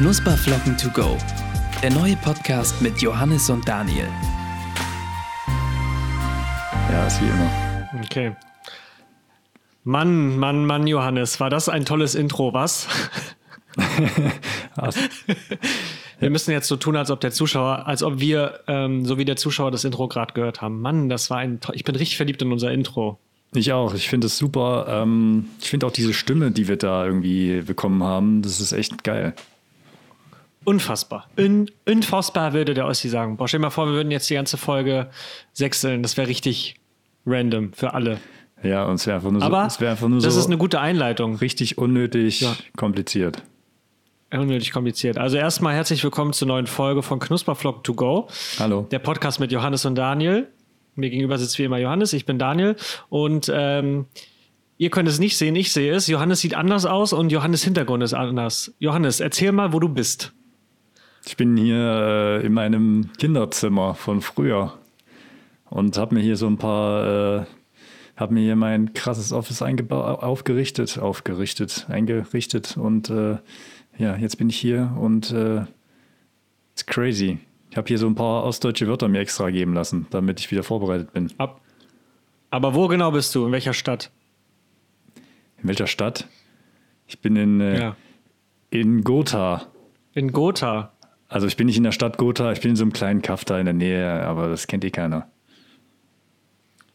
Knusperflocken to go. Der neue Podcast mit Johannes und Daniel. Ja, ist wie immer. Okay. Mann, Mann, Mann, Johannes, war das ein tolles Intro, was? wir müssen jetzt so tun, als ob der Zuschauer, als ob wir, ähm, so wie der Zuschauer das Intro gerade gehört haben. Mann, das war ein, to- ich bin richtig verliebt in unser Intro. Ich auch. Ich finde es super. Ähm, ich finde auch diese Stimme, die wir da irgendwie bekommen haben, das ist echt geil. Unfassbar. Un, unfassbar würde der Ossi sagen. Boah, stell dir mal vor, wir würden jetzt die ganze Folge sechseln. Das wäre richtig random für alle. Ja, und es wäre einfach nur Aber so, einfach nur das so ist eine gute Einleitung. richtig unnötig Ja. kompliziert. Unnötig kompliziert. Also erstmal herzlich willkommen zur neuen Folge von Knusperflock to go. Hallo. Der Podcast mit Johannes und Daniel. Mir gegenüber sitzt wie immer Johannes, ich bin Daniel. Und ähm, ihr könnt es nicht sehen, ich sehe es. Johannes sieht anders aus und Johannes Hintergrund ist anders. Johannes, erzähl mal, wo du bist. Ich bin hier äh, in meinem Kinderzimmer von früher und habe mir hier so ein paar, äh, habe mir hier mein krasses Office aufgerichtet, aufgerichtet, eingerichtet und äh, ja, jetzt bin ich hier und äh, it's crazy. Ich habe hier so ein paar ostdeutsche Wörter mir extra geben lassen, damit ich wieder vorbereitet bin. Ab. Aber wo genau bist du? In welcher Stadt? In welcher Stadt? Ich bin in, äh, Ja. in Gotha. In Gotha. Also ich bin nicht in der Stadt Gotha, ich bin in so einem kleinen Kaff da in der Nähe, aber das kennt eh keiner.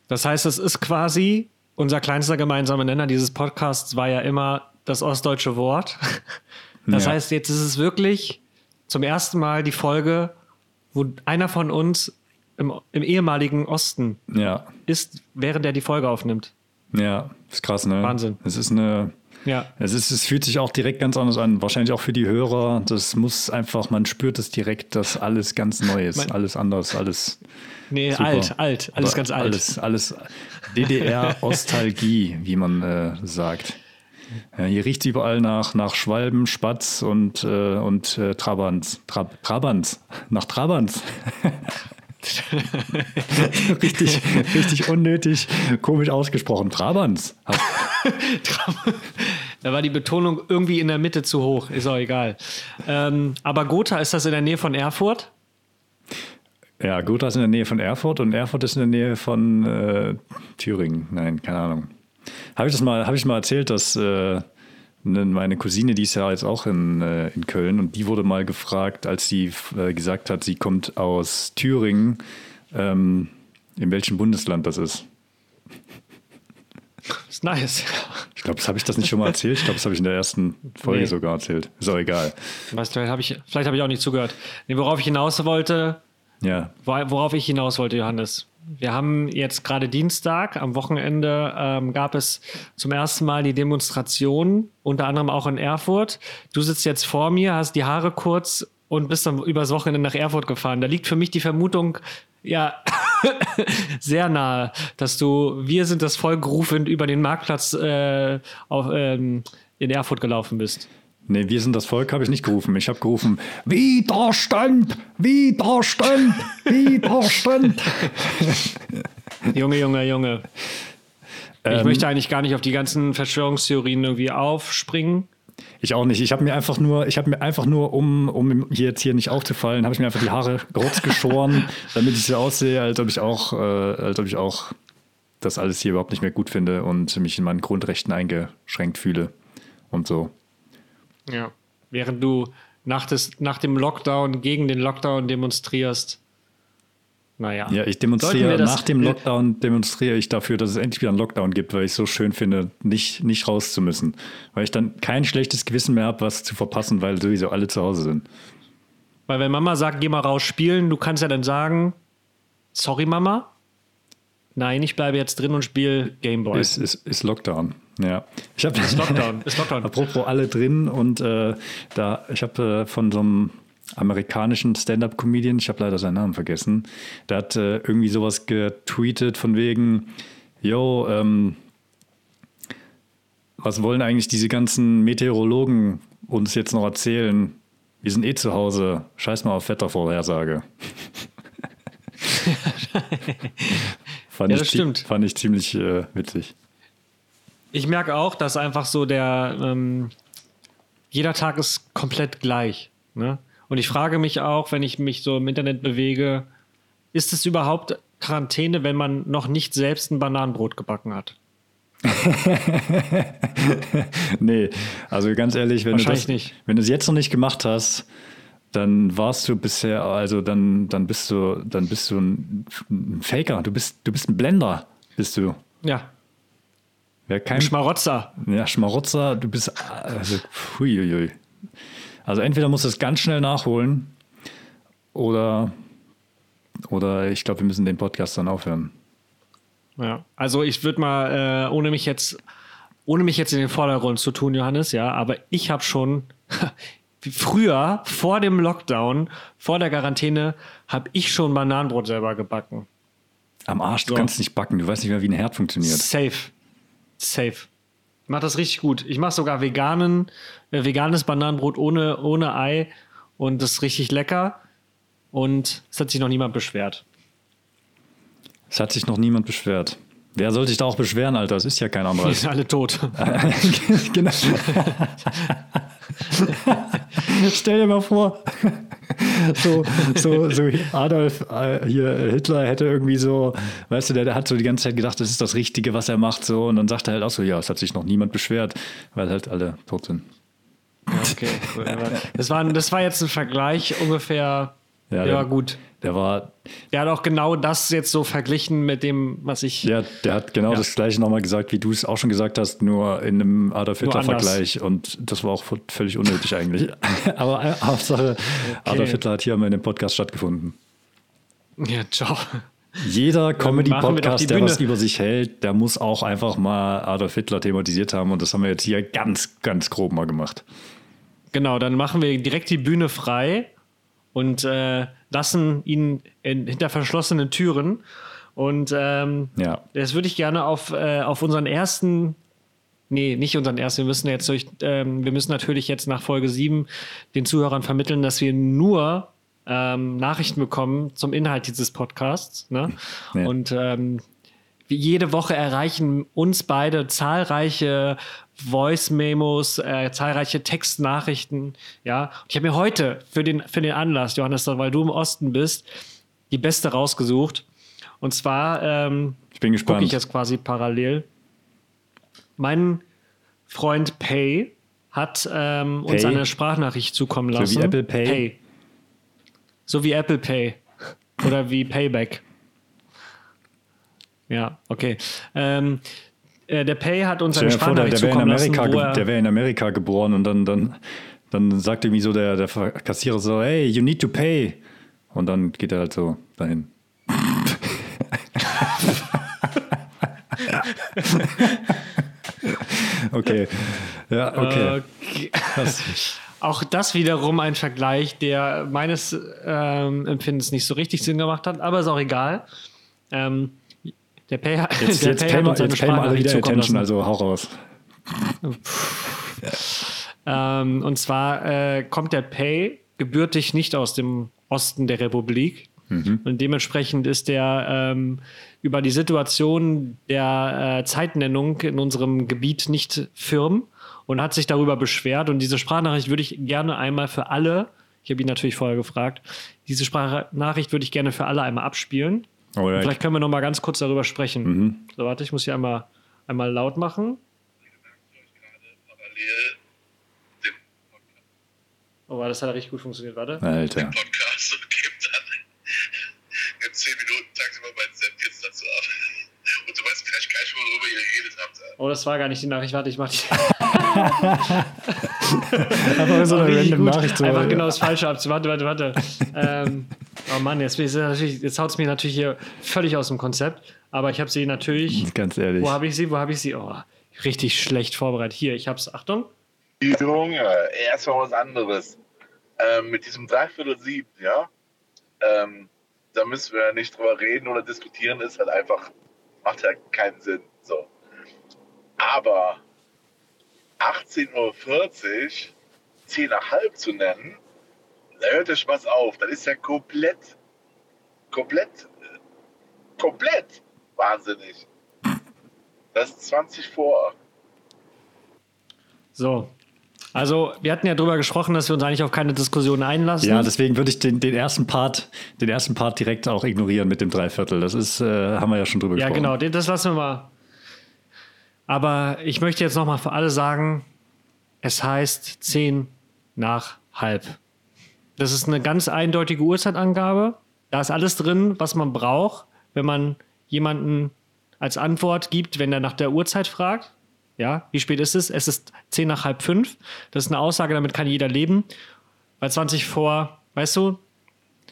Das heißt, es ist quasi unser kleinster gemeinsamer Nenner dieses Podcasts war ja immer das ostdeutsche Wort. Das Ja. heißt, jetzt ist es wirklich zum ersten Mal die Folge, wo einer von uns im, im ehemaligen Osten Ja, ist, während er die Folge aufnimmt. ja, ist krass, ne? Wahnsinn. Es ist eine, Ja. es ist, es fühlt sich auch direkt ganz anders an. Wahrscheinlich auch für die Hörer. Das muss einfach, man spürt es direkt, dass alles ganz neu ist, Mein- alles anders, alles. Nee, super. alt, alt, alles Aber ganz alt. Alles, alles DDR-Ostalgie, wie man äh, sagt. Ja, hier riecht es überall nach, nach Schwalben, Spatz und, äh, und äh, Trabants. Trab, Trabants. Nach Trabants. richtig, richtig unnötig, komisch ausgesprochen. Trabants. Da war die Betonung irgendwie in der Mitte zu hoch, ist auch egal. Ähm, aber Gotha, ist das in der Nähe von Erfurt? Ja, Gotha ist in der Nähe von Erfurt und Erfurt ist in der Nähe von äh, Thüringen. Nein, keine Ahnung. Habe ich das mal, habe ich mal erzählt, dass äh, ne- meine Cousine, die ist ja jetzt auch in, äh, in Köln und die wurde mal gefragt, als sie äh, gesagt hat, sie kommt aus Thüringen, ähm, in welchem Bundesland das ist. Ist nice. Ich glaube, das habe ich das nicht schon mal erzählt. Ich glaube, das habe ich in der ersten Folge Nee. sogar erzählt. Ist auch egal. Weißt du, vielleicht habe ich, vielleicht habe ich auch nicht zugehört. Nee, worauf ich hinaus wollte, Ja, Wor- Worauf ich hinaus wollte, Johannes. Wir haben jetzt gerade Dienstag, am Wochenende ähm, gab es zum ersten Mal die Demonstration, unter anderem auch in Erfurt. Du sitzt jetzt vor mir, hast die Haare kurz und bist dann übers Wochenende nach Erfurt gefahren. Da liegt für mich die Vermutung, ja, sehr nahe, dass du, wir sind das Volk rufend über den Marktplatz äh, auf, ähm, in Erfurt gelaufen bist. Nee, wir sind das Volk, habe ich nicht gerufen. Ich habe gerufen, Widerstand, Widerstand, Widerstand. Junge, Junge, Junge. Ich Ähm, möchte eigentlich gar nicht auf die ganzen Verschwörungstheorien irgendwie aufspringen. Ich auch nicht. Ich habe mir einfach nur, ich habe mir einfach nur, um, um hier jetzt hier nicht aufzufallen, habe ich mir einfach die Haare kurz geschoren, damit ich so aussehe, als ob ich auch, äh, als ob ich auch das alles hier überhaupt nicht mehr gut finde und mich in meinen Grundrechten eingeschränkt fühle und so. Ja. Während du nach, des, nach dem Lockdown gegen den Lockdown demonstrierst. Naja. Ja, ich demonstriere nach dem Lockdown demonstriere ich dafür, dass es endlich wieder einen Lockdown gibt, weil ich es so schön finde, nicht, nicht raus zu müssen. Weil ich dann kein schlechtes Gewissen mehr habe, was zu verpassen, weil sowieso alle zu Hause sind. Weil wenn Mama sagt, geh mal raus spielen, du kannst ja dann sagen, sorry Mama, nein, ich bleibe jetzt drin und spiele Gameboy. Ist, ist, ist Lockdown. Ja. Ich habe Ist Lockdown, ist Lockdown. Apropos alle drin und äh, da, ich habe äh, von so einem amerikanischen Stand-up-Comedian, ich habe leider seinen Namen vergessen, der hat äh, irgendwie sowas getweetet von wegen, yo, ähm, was wollen eigentlich diese ganzen Meteorologen uns jetzt noch erzählen? Wir sind eh zu Hause, scheiß mal auf Wettervorhersage. fand, Ja, ich, das zi- stimmt. fand ich ziemlich äh, witzig. Ich merke auch, dass einfach so der, ähm, jeder Tag ist komplett gleich. Ne? Und ich frage mich auch, wenn ich mich so im Internet bewege, ist es überhaupt Quarantäne, wenn man noch nicht selbst ein Bananenbrot gebacken hat? nee, also ganz ehrlich, wenn du, das, nicht. wenn du es jetzt noch nicht gemacht hast, dann warst du bisher, also dann, dann bist du, dann bist du ein, ein Faker, du bist, du bist ein Blender, bist du. Ja, Wer kein ein Schmarotzer. ja, Schmarotzer, du bist, also, huiuiui. Also entweder musst du es ganz schnell nachholen oder, oder ich glaube, wir müssen den Podcast dann aufhören. Ja, also ich würde mal, äh, ohne mich jetzt, ohne mich jetzt in den Vordergrund zu tun, Johannes, ja, aber ich habe schon früher, vor dem Lockdown, vor der Quarantäne, habe ich schon Bananenbrot selber gebacken. Am Arsch, du So. kannst nicht backen, du weißt nicht mehr, wie ein Herd funktioniert. Safe. Safe. Ich mach das richtig gut. Ich mache sogar veganen, äh, veganes Bananenbrot ohne, ohne Ei und das ist richtig lecker. Und es hat sich noch niemand beschwert. Es hat sich noch niemand beschwert. Wer soll sich da auch beschweren, Alter? Es ist ja kein Die anderer. sind alle tot. genau. Stell dir mal vor, so, so, so Adolf äh, hier, Hitler hätte irgendwie so, weißt du, der, der hat so die ganze Zeit gedacht, das ist das Richtige, was er macht, so, und dann sagt er halt auch so, ja, es hat sich noch niemand beschwert, weil halt alle tot sind. Okay, cool. Das war, das war jetzt ein Vergleich ungefähr. Ja, der der- war gut. Der war, Der hat auch genau das jetzt so verglichen mit dem, was ich. ja, der hat genau Ja. das gleiche nochmal gesagt, wie du es auch schon gesagt hast, nur in einem Adolf Hitler-Vergleich. Und das war auch völlig unnötig eigentlich. Aber äh, Hauptsache, Adolf Hitler hat hier mal in dem Podcast stattgefunden. Ja, ciao. Jeder Comedy-Podcast, der was über sich hält, der muss auch einfach mal Adolf Hitler thematisiert haben. Und das haben wir jetzt hier ganz, ganz grob mal gemacht. Genau, dann machen wir direkt die Bühne frei und äh, lassen ihn in, hinter verschlossenen Türen. Und ähm, Ja. das würde ich gerne auf, äh, auf unseren ersten. Nee, nicht unseren ersten. Wir müssen jetzt durch, ähm, wir müssen natürlich jetzt nach Folge 7 den Zuhörern vermitteln, dass wir nur ähm, Nachrichten bekommen zum Inhalt dieses Podcasts. Ne? Ja. Und ähm, jede Woche erreichen uns beide zahlreiche Voice-Memos, äh, zahlreiche Textnachrichten. Ja, und ich habe mir heute für den, für den Anlass, Johannes, weil du im Osten bist, die beste rausgesucht. Und zwar ähm, Ich bin gucke gespannt. ich jetzt quasi parallel. Mein Freund Pay hat ähm, uns Pay? eine Sprachnachricht zukommen wie lassen. Apple Pay? So wie Apple Pay. Oder wie Payback. Ja, okay. Ähm, äh, der Pay hat uns Stell eine dir vor, der, Sprachnachricht der wäre in, zukommen lassen, Amerika er, der wär in Amerika geboren und dann, dann, dann sagt irgendwie so der, der Kassierer so, hey, you need to pay. Und dann geht er halt so dahin. okay. Ja, okay. Okay. Auch das wiederum ein Vergleich, der meines ähm, Empfindens nicht so richtig Sinn gemacht hat, aber ist auch egal. Ähm, der Pay, hat- Jetzt, der jetzt, Pay hat uns eine alle wieder Attention, lassen. also hau raus. Ähm, und zwar äh, kommt der Pay gebürtig nicht aus dem Osten der Republik. Und dementsprechend ist er ähm, über die Situation der äh, Zeitnennung in unserem Gebiet nicht firm und hat sich darüber beschwert. Und diese Sprachnachricht würde ich gerne einmal für alle, ich habe ihn natürlich vorher gefragt, diese Sprachnachricht würde ich gerne für alle einmal abspielen. Alright. vielleicht können wir noch mal ganz kurz darüber sprechen. So, warte, ich muss hier einmal, einmal laut machen. parallel den Oh, das hat richtig gut funktioniert, warte. Alter. Podcast und gebe dann in 10 Minuten tagsüber meinen Senf jetzt dazu ab. Und du weißt vielleicht gar nicht, worüber ihr geredet habt. Oh, das war gar nicht die Nachricht. Warte, ich mach die. Einfach so eine random gut. Nachricht. So, Einfach genau das Falsche ab. Warte, warte, warte. ähm, oh Mann, jetzt, jetzt haut es mir natürlich hier völlig aus dem Konzept. Aber ich habe sie natürlich. Ganz ehrlich. Wo habe ich sie? Wo habe ich sie? Oh, richtig schlecht vorbereitet. Hier, ich habe es. Achtung. Junge, erstmal was anderes. Ähm, mit diesem Dreiviertel sieben, ja? Ähm, da müssen wir nicht drüber reden oder diskutieren, ist halt einfach, macht ja keinen Sinn. So. Aber 18.40 Uhr, 10 nach halb zu nennen, da hört der Spaß auf. Das ist ja komplett, komplett, komplett wahnsinnig. Das ist 20 vor. So. Also, wir hatten ja drüber gesprochen, dass wir uns eigentlich auf keine Diskussion einlassen. Ja, deswegen würde ich den, den, ersten Part, den ersten Part direkt auch ignorieren mit dem Dreiviertel. Das ist, äh, haben wir ja schon drüber ja, gesprochen. Ja, genau, das lassen wir mal. Aber ich möchte jetzt nochmal für alle sagen, es heißt 10 nach halb. Das ist eine ganz eindeutige Uhrzeitangabe. Da ist alles drin, was man braucht, wenn man jemanden als Antwort gibt, wenn er nach der Uhrzeit fragt. Ja, wie spät ist es? Es ist 10 nach halb fünf. Das ist eine Aussage, damit kann jeder leben. Bei 20 vor, weißt du,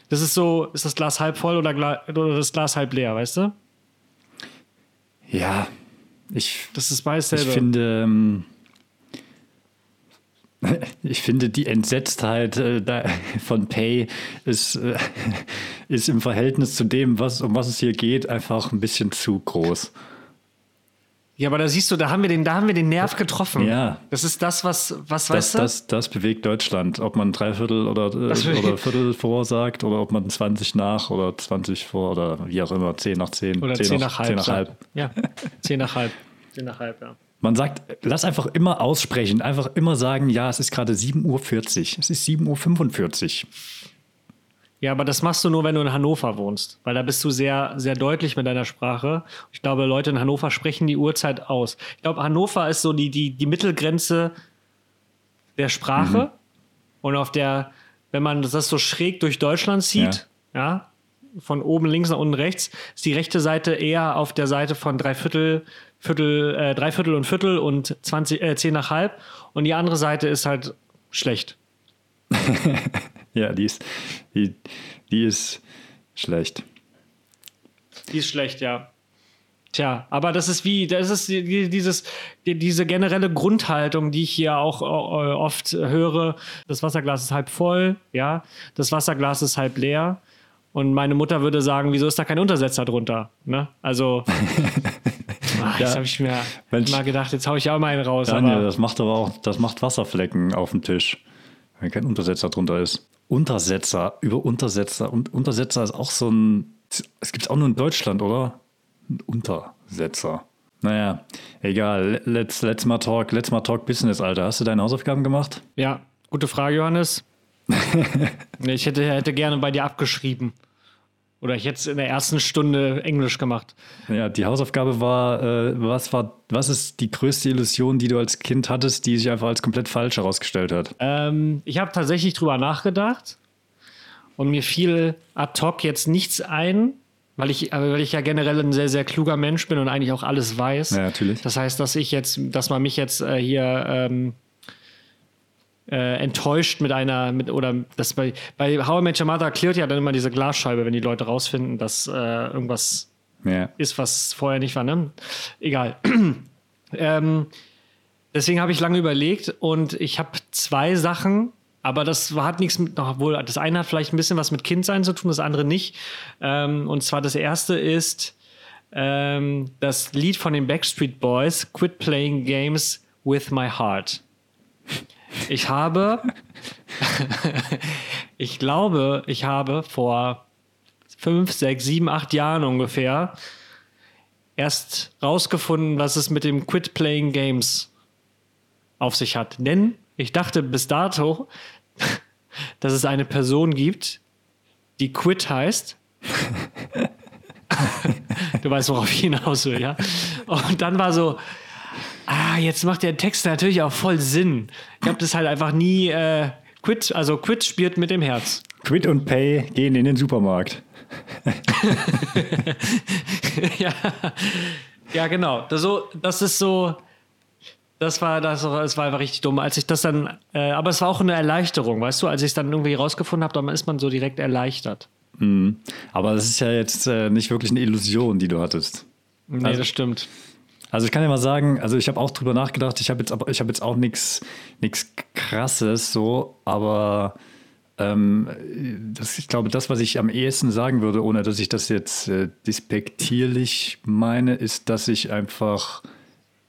das ist so, ist das Glas halb voll oder, oder das Glas halb leer, weißt du? Ja, ich, das ist beides Ich finde, ähm, ich finde die Entsetztheit äh, von Pay ist, äh, ist im Verhältnis zu dem, was, um was es hier geht, einfach ein bisschen zu groß. Ja, aber da siehst du, da haben wir den, da haben wir den Nerv getroffen. Ja. Das ist das, was, was das, weißt du? Das, das bewegt Deutschland. Ob man Dreiviertel oder, äh, oder Viertel vor sagt oder ob man 20 nach oder 20 vor oder wie auch immer, 10 nach 10. Oder 10, 10 nach, halb. 10 nach halb. Ja, 10 nach halb. 10 nach halb, ja. Man sagt, lass einfach immer aussprechen, einfach immer sagen, ja, es ist gerade 7.40 Uhr, es ist 7.45 Uhr. Ja, aber das machst du nur, wenn du in Hannover wohnst, weil da bist du sehr, sehr deutlich mit deiner Sprache. Ich glaube, Leute in Hannover sprechen die Uhrzeit aus. Ich glaube, Hannover ist so die, die, die Mittelgrenze der Sprache. Mhm. Und auf der, wenn man das so schräg durch Deutschland zieht, ja. ja, von oben links nach unten rechts, ist die rechte Seite eher auf der Seite von Dreiviertel, Viertel, äh, Dreiviertel und Viertel und 20, äh, 10 nach halb. Und die andere Seite ist halt schlecht. ja, die ist, die, die ist schlecht. Die ist schlecht, ja. Tja, aber das ist wie, das ist dieses, diese generelle Grundhaltung, die ich hier auch äh, oft höre. Das Wasserglas ist halb voll, ja. Das Wasserglas ist halb leer. Und meine Mutter würde sagen, wieso ist da kein Untersetzer drunter? Ne? Also, ach, jetzt ja, habe ich mir Mensch, mal gedacht, jetzt haue ich auch mal einen raus. Daniel, das macht aber auch, das macht Wasserflecken auf dem Tisch, wenn kein Untersetzer drunter ist. Untersetzer, über Untersetzer. Und Untersetzer ist auch so ein. Es gibt es auch nur in Deutschland, oder? Ein Untersetzer. Naja, egal. Let's, let's, mal talk, let's mal talk Business, Alter. Hast du deine Hausaufgaben gemacht? Ja, gute Frage, Johannes. ich hätte, hätte gerne bei dir abgeschrieben. Oder ich hätte es in der ersten Stunde Englisch gemacht. Ja, die Hausaufgabe war, äh, was war, was ist die größte Illusion, die du als Kind hattest, die sich einfach als komplett falsch herausgestellt hat? Ähm, ich habe tatsächlich drüber nachgedacht und mir fiel ad hoc jetzt nichts ein, weil ich, weil ich ja generell ein sehr, sehr kluger Mensch bin und eigentlich auch alles weiß. Ja, natürlich. Das heißt, dass ich jetzt, dass man mich jetzt äh, hier ähm, äh, enttäuscht mit einer, mit, oder das bei, bei How I Met Your Mother klärt ja dann immer diese Glasscheibe, wenn die Leute rausfinden, dass äh, irgendwas ja. ist, was vorher nicht war. Ne? Egal. ähm, deswegen habe ich lange überlegt und ich habe zwei Sachen, aber das hat nichts mit, obwohl das eine hat vielleicht ein bisschen was mit Kindsein zu tun, das andere nicht. Ähm, und zwar das erste ist ähm, das Lied von den Backstreet Boys, Quit Playing Games with My Heart. Ich habe, ich glaube, ich habe vor fünf, sechs, sieben, acht Jahren ungefähr erst rausgefunden, was es mit dem Quit Playing Games auf sich hat. Denn ich dachte bis dato, dass es eine Person gibt, die Quit heißt. du weißt, worauf ich hinaus will, ja? Und dann war so, ah, jetzt macht der Text natürlich auch voll Sinn. Ich habe das halt einfach nie. Äh, Quit, also Quit spielt mit dem Herz. Quit und Pay gehen in den Supermarkt. ja. ja, genau. Das, so, das ist so. Das war, das, das war einfach richtig dumm. Als ich das dann, äh, aber es war auch eine Erleichterung, weißt du, als ich es dann irgendwie rausgefunden habe, dann ist man so direkt erleichtert. Mhm. Aber das ist ja jetzt äh, nicht wirklich eine Illusion, die du hattest. Nee, also, das stimmt. Also ich kann ja mal sagen, also ich habe auch drüber nachgedacht, ich habe jetzt aber ich habe jetzt auch nichts krasses so, aber ähm, das, ich glaube, das, was ich am ehesten sagen würde, ohne dass ich das jetzt äh, despektierlich meine, ist, dass ich einfach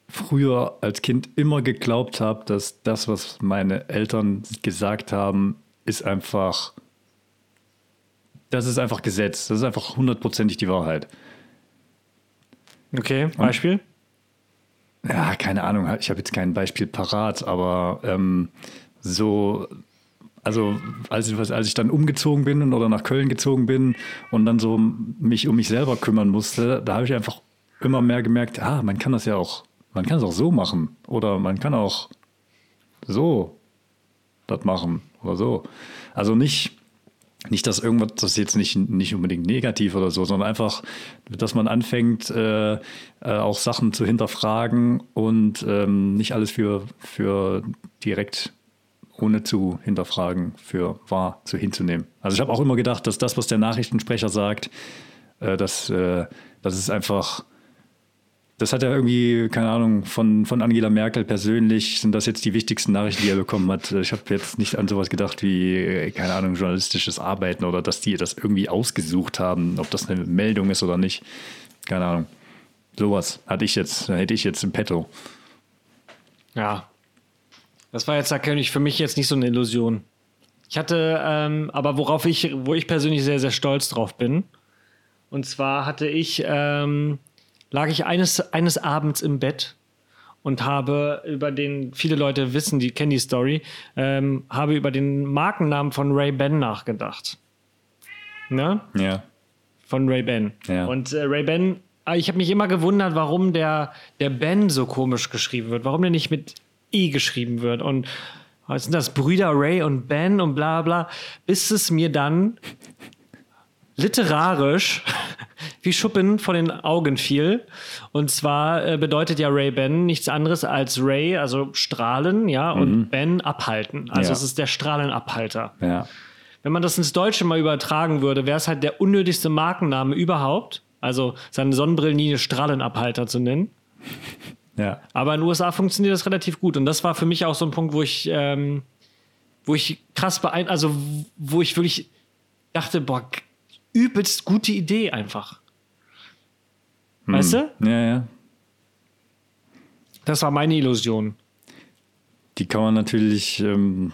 früher als Kind immer geglaubt habe, dass das, was meine Eltern gesagt haben, ist einfach, das ist einfach Gesetz, das ist einfach hundertprozentig die Wahrheit. Okay, Beispiel? Und ja, keine Ahnung, ich habe jetzt kein Beispiel parat, aber ähm, so, also als ich, als ich dann umgezogen bin oder nach Köln gezogen bin und dann so mich um mich selber kümmern musste, da habe ich einfach immer mehr gemerkt, ah, man kann das ja auch, man kann es auch so machen oder man kann auch so das machen oder so. Also nicht, nicht, dass irgendwas, das ist jetzt nicht, nicht unbedingt negativ oder so, sondern einfach, dass man anfängt, äh, äh, auch Sachen zu hinterfragen und ähm, nicht alles für, für direkt ohne zu hinterfragen für wahr zu hinzunehmen. Also ich habe auch immer gedacht, dass das, was der Nachrichtensprecher sagt, äh, dass, äh, das ist einfach das hat er irgendwie, keine Ahnung, von, von Angela Merkel persönlich sind das jetzt die wichtigsten Nachrichten, die er bekommen hat. Ich habe jetzt nicht an sowas gedacht wie, keine Ahnung, journalistisches Arbeiten oder dass die das irgendwie ausgesucht haben, ob das eine Meldung ist oder nicht. Keine Ahnung. Sowas hatte ich jetzt, hätte ich jetzt im Petto. Ja. Das war jetzt natürlich für mich jetzt nicht so eine Illusion. Ich hatte, ähm, aber worauf ich, wo ich persönlich sehr, sehr stolz drauf bin. Und zwar hatte ich ähm, lag ich eines, eines Abends im Bett und habe über den, viele Leute wissen, die kennen die Story, ähm, habe über den Markennamen von Ray-Ban nachgedacht. Ne? Ja. Von Ray-Ban. Ja. Und äh, Ray-Ban, äh, ich habe mich immer gewundert, warum der, der Ben so komisch geschrieben wird, warum der nicht mit I geschrieben wird. Und was sind das? Brüder Ray und Ben und bla bla. Bis es mir dann literarisch wie Schuppen von den Augen fiel. Und zwar äh, bedeutet ja Ray-Ben nichts anderes als Ray, also strahlen, ja, und Ben abhalten. Also Ja. es ist der Strahlenabhalter. Ja. Wenn man das ins Deutsche mal übertragen würde, wäre es halt der unnötigste Markenname überhaupt. Also seine Sonnenbrillenlinie Strahlenabhalter zu nennen. Ja. Aber in den USA funktioniert das relativ gut. Und das war für mich auch so ein Punkt, wo ich, ähm, wo ich krass beein, also wo ich wirklich dachte, boah, übelst gute Idee einfach. Weißt du? Ja, ja. Das war meine Illusion. Die kann man natürlich, ähm,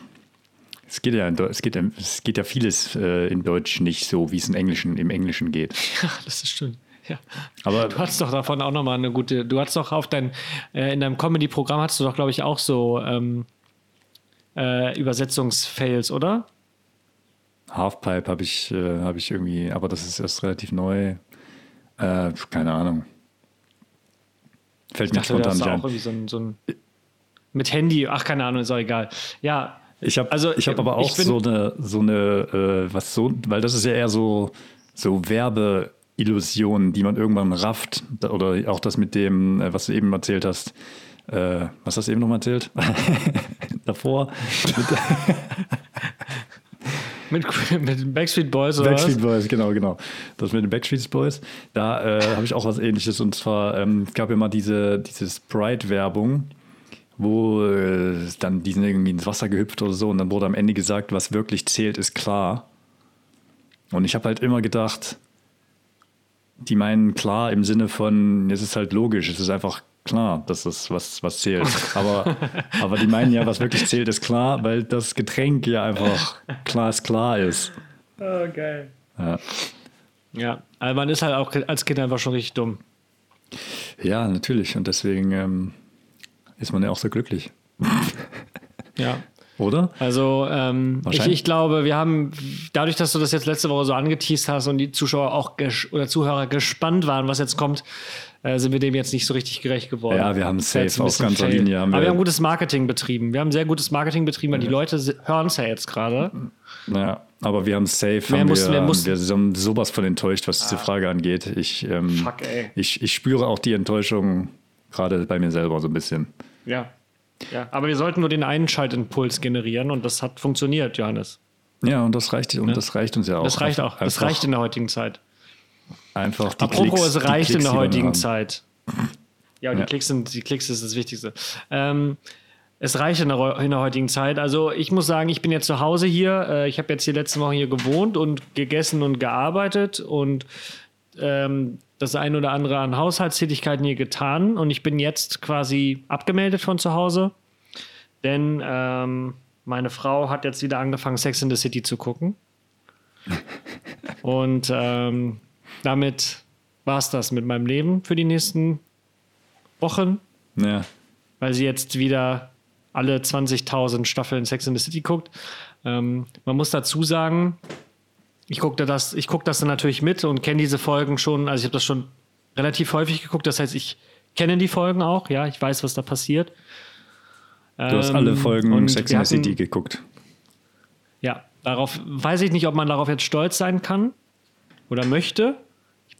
es geht ja, es geht, ja- es geht ja vieles äh, in Deutsch nicht so, wie es in Englischen, im Englischen geht. Ja, das ist schön. Ja. Aber Du hattest doch davon auch nochmal eine gute, du hattest doch auf dein, äh, in deinem Comedy-Programm hattest du doch, glaube ich, auch so ähm, äh, Übersetzungsfails, oder? Halfpipe habe ich, äh, habe ich irgendwie, aber das ist erst relativ neu. Äh, keine Ahnung. Fällt Ich mir dachte, spontan nicht auch irgendwie so ein, so ein mit Handy, ach keine Ahnung, ist auch egal. Ja, Ich habe Also, ich hab aber auch so eine, so eine äh, was so, weil das ist ja eher so, so Werbeillusionen, die man irgendwann rafft. Oder auch das mit dem, äh, was du eben erzählt hast. Äh, was hast du eben noch mal erzählt? Davor. mit, mit den Backstreet Boys oder Backstreet was? Boys, genau, genau. Das mit den Backstreet Boys. Da äh, habe ich auch was ähnliches. Und zwar, ähm, es gab ja mal diese, diese Sprite-Werbung, wo äh, dann die sind irgendwie ins Wasser gehüpft oder so. Und dann wurde am Ende gesagt, was wirklich zählt, ist klar. Und ich habe halt immer gedacht, die meinen klar im Sinne von, es ist halt logisch, es ist einfach klar, dass das was, was zählt. Aber, aber die meinen ja, was wirklich zählt, ist klar, weil das Getränk ja einfach klar ist klar ist. Oh, geil. Ja. Ja, aber man ist halt auch als Kind einfach schon richtig dumm. Ja, natürlich. Und deswegen ähm, ist man ja auch so glücklich. Ja. Oder? Also ähm, ich, ich glaube, wir haben, dadurch, dass du das jetzt letzte Woche so angeteased hast und die Zuschauer auch oder Zuhörer gespannt waren, was jetzt kommt, äh, sind wir dem jetzt nicht so richtig gerecht geworden. Ja, wir haben Das safe auf ganzer fail. Linie haben Aber wir- wir haben gutes Marketing betrieben. Wir haben sehr gutes Marketing betrieben, weil die Leute hören es ja jetzt gerade. Ja, aber wir haben safe, Wir haben mussten- wir, wir mussten- wir sind sowas von enttäuscht, was diese Frage angeht. Ich, ähm, Fuck, ey. ich, ich spüre auch die Enttäuschung gerade bei mir selber so ein bisschen. Ja. ja. Aber wir sollten nur den einen Schaltimpuls generieren und das hat funktioniert, Johannes. Ja, und das reicht, und das reicht uns ja auch. Das reicht auch. Das Einfach- reicht in der heutigen Zeit. Einfach die Apropos, Klicks, es die reicht in Klicks, der die wir heutigen. Zeit. Ja, und die Ja. Klicks sind, die Klicks ist das Wichtigste. Ähm, es reicht in der, in der heutigen Zeit. Also ich muss sagen, ich bin jetzt zu Hause hier. Äh, ich habe jetzt die letzten Wochen hier gewohnt und gegessen und gearbeitet und ähm, das ein oder andere an Haushaltstätigkeiten hier getan. Und ich bin jetzt quasi abgemeldet von zu Hause. Denn ähm, meine Frau hat jetzt wieder angefangen, Sex in the City zu gucken. Und ähm, damit war es das mit meinem Leben für die nächsten Wochen. Ja. weil sie jetzt wieder alle 20.000 Staffeln Sex in the City guckt. Ähm, man muss dazu sagen, ich gucke das, ich guck das dann natürlich mit und kenne diese Folgen schon. Also ich habe das schon relativ häufig geguckt. Das heißt, ich kenne die Folgen auch. Ja, ich weiß, was da passiert. Du hast alle Ähm, Folgen und Sex in the City geguckt. Ja, darauf weiß ich nicht, ob man darauf jetzt stolz sein kann oder möchte.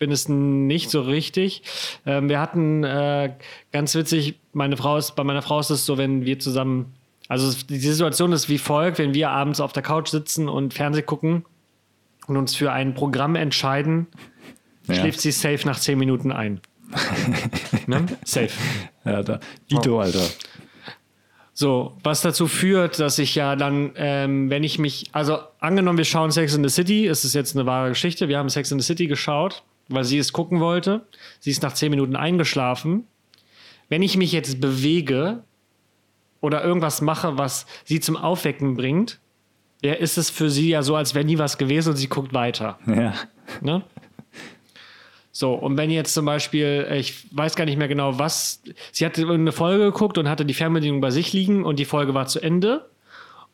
Bin es nicht so richtig. Ähm, wir hatten äh, ganz witzig, meine Frau ist, bei meiner Frau ist es so, wenn wir zusammen, also es- die Situation ist wie folgt, wenn wir abends auf der Couch sitzen und Fernseh gucken und uns für ein Programm entscheiden, Ja. schläft sie safe nach zehn Minuten ein. ne? Safe. Ja, da. Dito, Alter. So, was dazu führt, dass ich ja dann, ähm, wenn ich mich, also angenommen, wir schauen Sex in the City, es ist jetzt eine wahre Geschichte, wir haben Sex in the City geschaut, weil sie es gucken wollte. Sie ist nach zehn Minuten eingeschlafen. Wenn ich mich jetzt bewege oder irgendwas mache, was sie zum Aufwecken bringt, ja, ist es für sie ja so, als wäre nie was gewesen und sie guckt weiter. Ja. Ne? So, und wenn jetzt zum Beispiel, ich weiß gar nicht mehr genau, was, sie hatte eine Folge geguckt und hatte die Fernbedienung bei sich liegen und die Folge war zu Ende.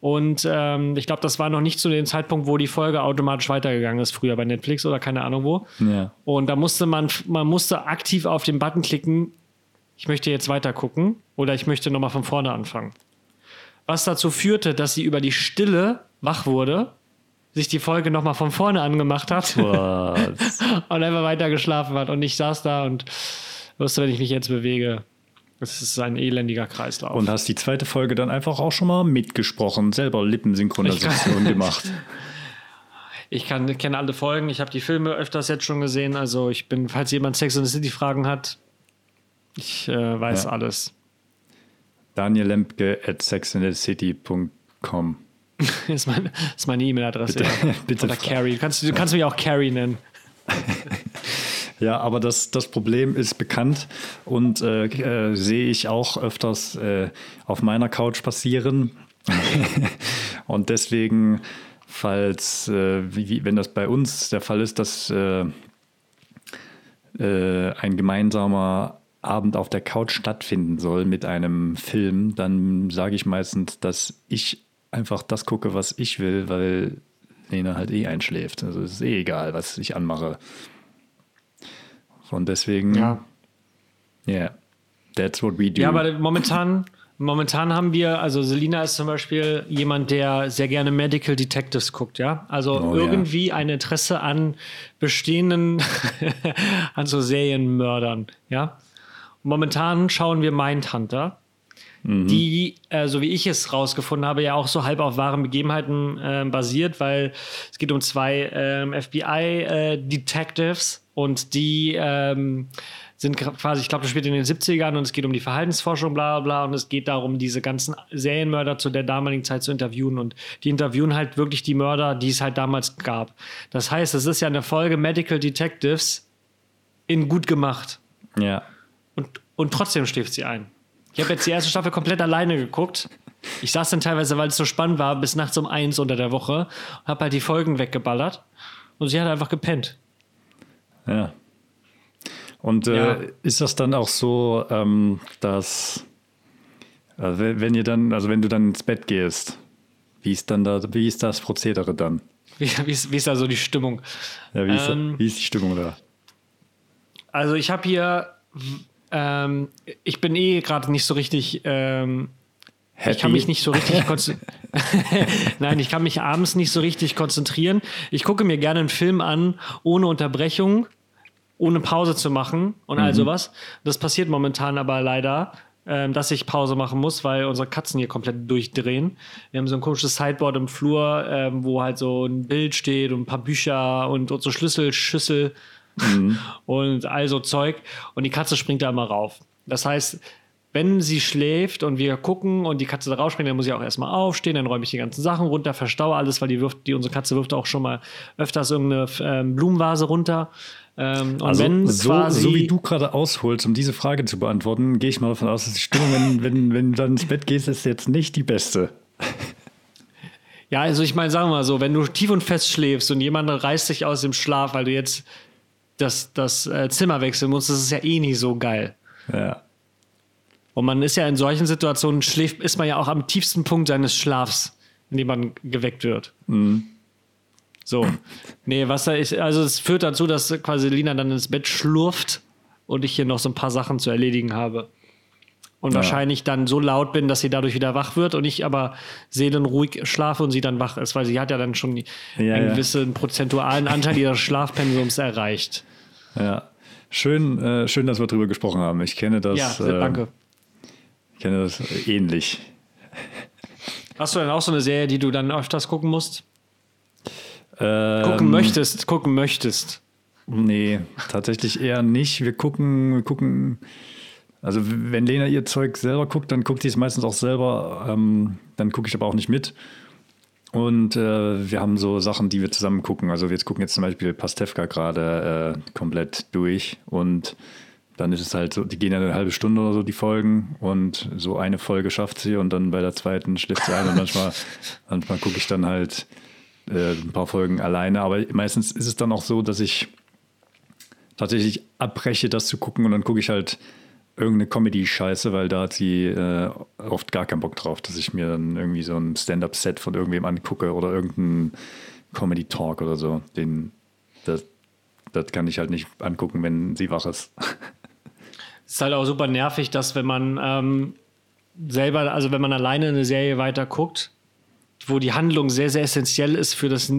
Und ähm, ich glaube, das war noch nicht zu dem Zeitpunkt, wo die Folge automatisch weitergegangen ist, früher bei Netflix oder keine Ahnung wo. Ja. Und da musste man, man musste aktiv auf den Button klicken, ich möchte jetzt weiter gucken oder ich möchte nochmal von vorne anfangen. Was dazu führte, dass sie über die Stille wach wurde, sich die Folge nochmal von vorne angemacht hat und einfach weiter geschlafen hat. Und ich saß da und wusste, wenn ich mich jetzt bewege, das ist ein elendiger Kreislauf. Und hast die zweite Folge dann einfach auch schon mal mitgesprochen, selber Lippensynchronisation gemacht. ich kann, kenne alle Folgen, ich habe die Filme öfters jetzt schon gesehen. Also ich bin, falls jemand Sex in the City Fragen hat, ich äh, weiß Ja. alles. Daniel Lempke at sexinthecity.com. ist meine ist meine E-Mail-Adresse. Bitte- ja. bitte Oder Carrie. Du kannst, du kannst mich auch Carrie nennen. Ja, aber das, das Problem ist bekannt und äh, äh, sehe ich auch öfters äh, auf meiner Couch passieren. und deswegen, falls, äh, wie, wenn das bei uns der Fall ist, dass äh, äh, ein gemeinsamer Abend auf der Couch stattfinden soll mit einem Film, dann sage ich meistens, dass ich einfach das gucke, was ich will, weil Lena halt eh einschläft. Also es ist eh egal, was ich anmache. Und deswegen, Ja. yeah, that's what we do. Ja, aber momentan, momentan haben wir, also Selina ist zum Beispiel jemand, der sehr gerne Medical Detectives guckt, ja. Also Oh, ja. irgendwie ein Interesse an bestehenden, an so Serienmördern, ja. Momentan schauen wir Mindhunter, die, äh, so wie ich es rausgefunden habe, ja auch so halb auf wahren Begebenheiten ähm, basiert, weil es geht um zwei ähm, FBI-Detectives und die ähm, sind quasi, ich glaube, das spielt in den 70ern und es geht um die Verhaltensforschung, bla bla bla, und es geht darum, diese ganzen Serienmörder zu der damaligen Zeit zu interviewen und die interviewen halt wirklich die Mörder, die es halt damals gab. Das heißt, es ist ja eine Folge Medical Detectives in gut gemacht. ja. Und, und trotzdem schläft sie ein. Ich habe jetzt die erste Staffel komplett alleine geguckt. Ich saß dann teilweise, weil es so spannend war, bis nachts um eins unter der Woche, habe halt die Folgen weggeballert und sie hat einfach gepennt. Ja. Und äh, Ja. ist das dann auch so, ähm, dass äh, wenn ihr dann, also wenn du dann ins Bett gehst, wie ist dann da, wie ist das Prozedere dann? Wie, wie, ist, wie ist da so die Stimmung? Ja, wie, ist, Ähm, wie ist die Stimmung da? Also ich habe hier, ähm, ich bin eh gerade nicht so richtig, ähm, ich kann mich nicht so richtig konzentrieren. Nein, ich kann mich abends nicht so richtig konzentrieren. Ich gucke mir gerne einen Film an, ohne Unterbrechung, ohne Pause zu machen und all sowas. Das passiert momentan aber leider, ähm, dass ich Pause machen muss, weil unsere Katzen hier komplett durchdrehen. Wir haben so ein komisches Sideboard im Flur, ähm, wo halt so ein Bild steht und ein paar Bücher und unsere Schlüsselschüssel und all so Zeug. Und die Katze springt da immer rauf. Das heißt, wenn sie schläft und wir gucken und die Katze da rausspringt, dann muss ich auch erstmal aufstehen, dann räume ich die ganzen Sachen runter, verstaue alles, weil die wirft, die unsere Katze wirft auch schon mal öfters irgendeine ähm, Blumenvase runter. Ähm, und Also wenn so, so wie du gerade ausholst, um diese Frage zu beantworten, gehe ich mal davon aus, dass die Stimmung, wenn, wenn, wenn du dann ins Bett gehst, ist jetzt nicht die beste. Ja, also ich meine, sagen wir mal so, wenn du tief und fest schläfst und jemand reißt dich aus dem Schlaf, weil du jetzt das, das äh, Zimmer wechseln musst, das ist ja eh nicht so geil. Ja. Und man ist ja in solchen Situationen, schläft, ist man ja auch am tiefsten Punkt seines Schlafs, in dem man geweckt wird. So. Nee, was da ist, also es führt dazu, dass quasi Lina dann ins Bett schlurft und ich hier noch so ein paar Sachen zu erledigen habe. Und Ja. wahrscheinlich dann so laut bin, dass sie dadurch wieder wach wird und ich aber seelenruhig schlafe und sie dann wach ist, weil sie hat ja dann schon Ja, einen ja. gewissen prozentualen Anteil ihres Schlafpensums erreicht. Ja. Schön, äh, schön, dass wir drüber gesprochen haben. Ich kenne das, ja, äh, danke. ich kenne das ähnlich. Hast du denn auch so eine Serie, die du dann öfters gucken musst? Ähm, Gucken möchtest, gucken möchtest. Nee, tatsächlich eher nicht. Wir gucken, wir gucken, also wenn Lena ihr Zeug selber guckt, dann guckt sie es meistens auch selber, ähm, dann gucke ich aber auch nicht mit. Und äh, wir haben so Sachen, die wir zusammen gucken. Also wir gucken jetzt zum Beispiel Pastewka gerade äh, komplett durch und dann ist es halt so, die gehen ja eine halbe Stunde oder so, die Folgen und so eine Folge schafft sie und dann bei der zweiten schläft sie ein und manchmal, manchmal gucke ich dann halt äh, ein paar Folgen alleine. Aber meistens ist es dann auch so, dass ich tatsächlich abbreche, das zu gucken und dann gucke ich halt irgendeine Comedy-Scheiße, weil da hat sie äh, oft gar keinen Bock drauf, dass ich mir dann irgendwie so ein Stand-Up-Set von irgendwem angucke oder irgendeinen Comedy-Talk oder so. Den, das, das kann ich halt nicht angucken, wenn sie wach ist. Es ist halt auch super nervig, dass wenn man ähm, selber, also wenn man alleine eine Serie weiter guckt, wo die Handlung sehr, sehr essentiell ist für das,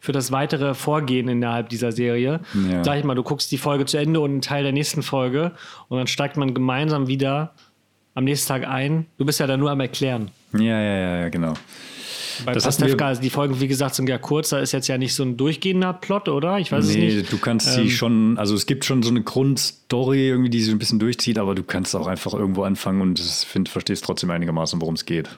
für das weitere Vorgehen innerhalb dieser Serie. Ja. Sag ich mal, du guckst die Folge zu Ende und einen Teil der nächsten Folge und dann steigt man gemeinsam wieder am nächsten Tag ein. Du bist ja da nur am Erklären. Ja, ja, ja, ja, genau. Bei Das Pastewka, wir- also die Folgen, wie gesagt, sind ja kurz. Da ist jetzt ja nicht so ein durchgehender Plot, oder? Ich weiß es Nee, nicht. du kannst Ähm, sie schon, also es gibt schon so eine Grundstory irgendwie, die sich ein bisschen durchzieht, aber du kannst auch einfach irgendwo anfangen und ich finde, verstehst trotzdem einigermaßen, worum es geht.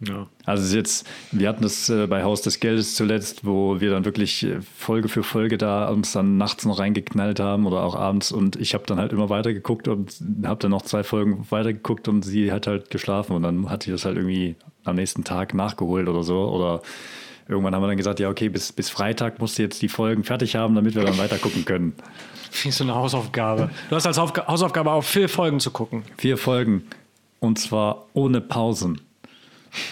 Ja. Also es ist jetzt, wir hatten das äh, bei Haus des Geldes zuletzt, wo wir dann wirklich äh, Folge für Folge da uns dann nachts noch reingeknallt haben oder auch abends und ich habe dann halt immer weitergeguckt und habe dann noch zwei Folgen weitergeguckt und sie hat halt geschlafen und dann hat sie das halt irgendwie am nächsten Tag nachgeholt oder so oder irgendwann haben wir dann gesagt, ja okay, bis, bis Freitag musst du jetzt die Folgen fertig haben, damit wir dann weiter gucken können. Wie so eine Hausaufgabe. Du hast als Aufga Hausaufgabe auch vier Folgen zu gucken. Vier Folgen und zwar ohne Pausen.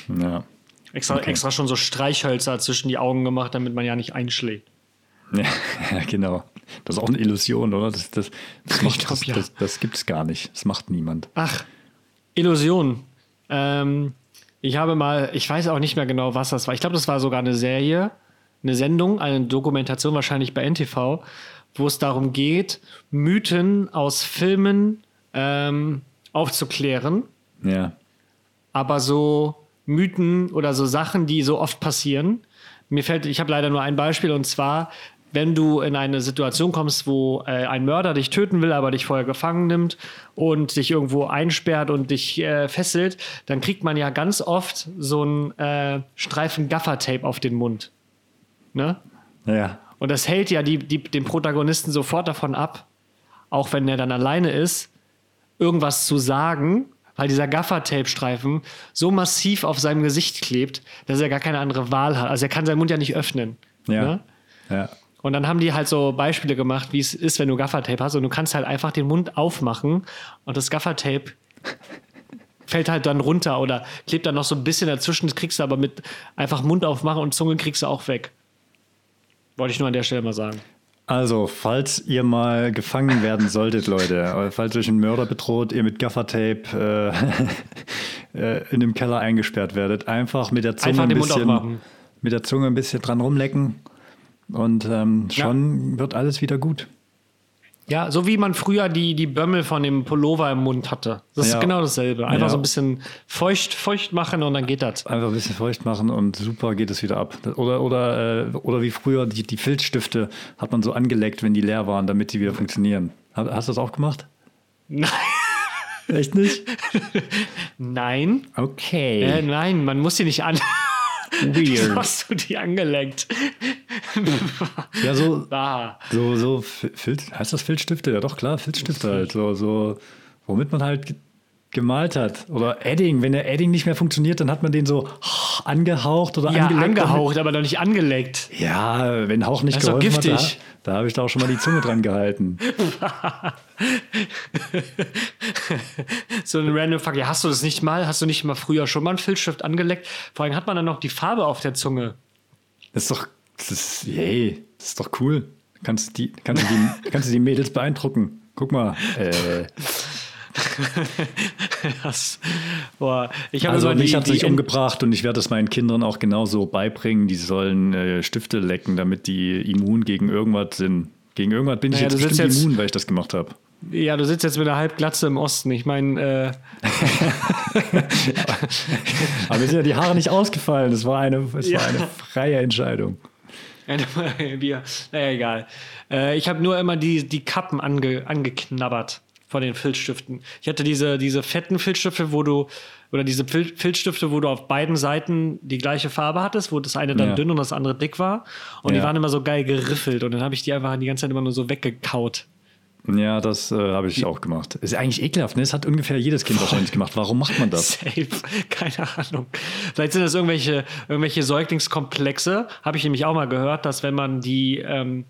Ja. Extra, Okay. extra schon so Streichhölzer zwischen die Augen gemacht, damit man ja nicht einschlägt. Ja, genau. Das ist auch eine Illusion, oder? Das, das, das, macht, das, ja. das, das gibt es gar nicht. Das macht niemand. Ach, Illusion. Ähm, ich habe mal, ich weiß auch nicht mehr genau, was das war. Ich glaube, das war sogar eine Serie, eine Sendung, eine Dokumentation wahrscheinlich bei NTV, wo es darum geht, Mythen aus Filmen ähm, aufzuklären. Ja. aber so Mythen oder so Sachen, die so oft passieren. Mir fällt, ich habe leider nur ein Beispiel und zwar, wenn du in eine Situation kommst, wo äh, ein Mörder dich töten will, aber dich vorher gefangen nimmt und dich irgendwo einsperrt und dich äh, fesselt, dann kriegt man ja ganz oft so einen äh, Streifen Gaffertape auf den Mund. Ne? Ja. Und das hält ja die, die, den Protagonisten sofort davon ab, auch wenn er dann alleine ist, irgendwas zu sagen, weil dieser Gaffertape-Streifen so massiv auf seinem Gesicht klebt, dass er gar keine andere Wahl hat. Also er kann seinen Mund ja nicht öffnen. Ja. Ne? Ja. Und dann haben die halt so Beispiele gemacht, wie es ist, wenn du Gaffertape hast und du kannst halt einfach den Mund aufmachen und das Gaffertape fällt halt dann runter oder klebt dann noch so ein bisschen dazwischen, das kriegst du aber mit einfach Mund aufmachen und Zunge kriegst du auch weg. Wollte ich nur an der Stelle mal sagen. Also, falls ihr mal gefangen werden solltet, Leute, falls euch ein Mörder bedroht, ihr mit Gaffertape äh, äh, in dem Keller eingesperrt werdet, einfach mit der Zunge ein bisschen mit der Zunge ein bisschen dran rumlecken und ähm, schon wird alles wieder gut. Ja, so wie man früher die, die Bömmel von dem Pullover im Mund hatte. Das Ja. ist genau dasselbe. Einfach Ja. so ein bisschen feucht, feucht machen und dann geht das. Einfach ein bisschen feucht machen und super geht es wieder ab. Oder, oder, äh, oder wie früher, die, die Filzstifte hat man so angeleckt, wenn die leer waren, damit sie wieder funktionieren. Ha- Hast du das auch gemacht? Nein. Echt nicht? Nein. Okay. Äh, nein, man muss die nicht an. Weird. Hast du die angelenkt? Ja, so, Ah. so, so Fil- heißt das Filzstifte? Ja, doch, klar, Filzstifte halt. So, so, womit man halt ge- gemalt hat. Oder Edding. Wenn der Edding nicht mehr funktioniert, dann hat man den so Hauch angehaucht oder Ja, angeleckt. angehaucht, aber doch nicht angeleckt. Ja, wenn Hauch nicht Das ist doch geholfen hat, giftig. da, da habe ich da auch schon mal die Zunge dran gehalten. So ein random Fuck. Ja, hast du das nicht mal? Hast du nicht mal früher schon mal einen Filzstift angeleckt? Vor allem hat man dann noch die Farbe auf der Zunge. Das ist doch, das ist, yay, das ist doch cool. Kannst du die, kannst du die, kannst du die Mädels beeindrucken. Guck mal. Äh, Das, boah, ich habe also mich hat sich umgebracht und ich werde es meinen Kindern auch genauso beibringen. Die sollen äh, Stifte lecken, damit die immun gegen irgendwas sind. Gegen irgendwas bin ich Naja, jetzt du sitzt bestimmt jetzt- immun, weil ich das gemacht habe. Ja, du sitzt jetzt mit einer Halbglatze im Osten. Ich meine, äh, Aber mir sind ja die Haare nicht ausgefallen. Es war eine, es Ja. war eine freie Entscheidung. Wir, naja, egal. Äh, ich habe nur immer die, die Kappen ange, angeknabbert von den Filzstiften. Ich hatte diese, diese fetten Filzstifte, wo du, oder diese Fil Filzstifte, wo du auf beiden Seiten die gleiche Farbe hattest, wo das eine dann Ja. dünn und das andere dick war. Und die Ja. waren immer so geil geriffelt und dann habe ich die einfach die ganze Zeit immer nur so weggekaut. Ja, das äh, habe ich auch gemacht. Ist eigentlich ekelhaft, ne? Das hat ungefähr jedes Kind wahrscheinlich gemacht. Warum macht man das? Safe, keine Ahnung. Vielleicht sind das irgendwelche, irgendwelche Säuglingskomplexe. Habe ich nämlich auch mal gehört, dass wenn man die, ähm,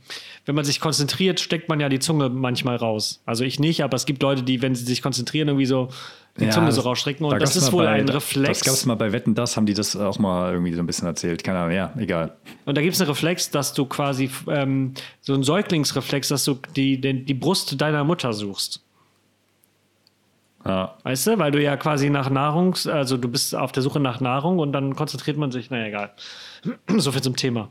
wenn man sich konzentriert, steckt man ja die Zunge manchmal raus. Also ich nicht, aber es gibt Leute, die, wenn sie sich konzentrieren, irgendwie so die Ja, Zunge so das- rausstrecken. da Und das gab's ist wohl bei- ein Das Reflex. gab es mal bei Wetten, das haben die das auch mal irgendwie so ein bisschen erzählt. Keine Ahnung, ja, egal. Und da gibt es einen Reflex, dass du quasi ähm, so einen Säuglingsreflex, dass du die, den, die Brust deiner Mutter suchst. Ja. Weißt du? Weil du ja quasi nach Nahrung, also du bist auf der Suche nach Nahrung und dann konzentriert man sich, naja, egal. so viel zum Thema.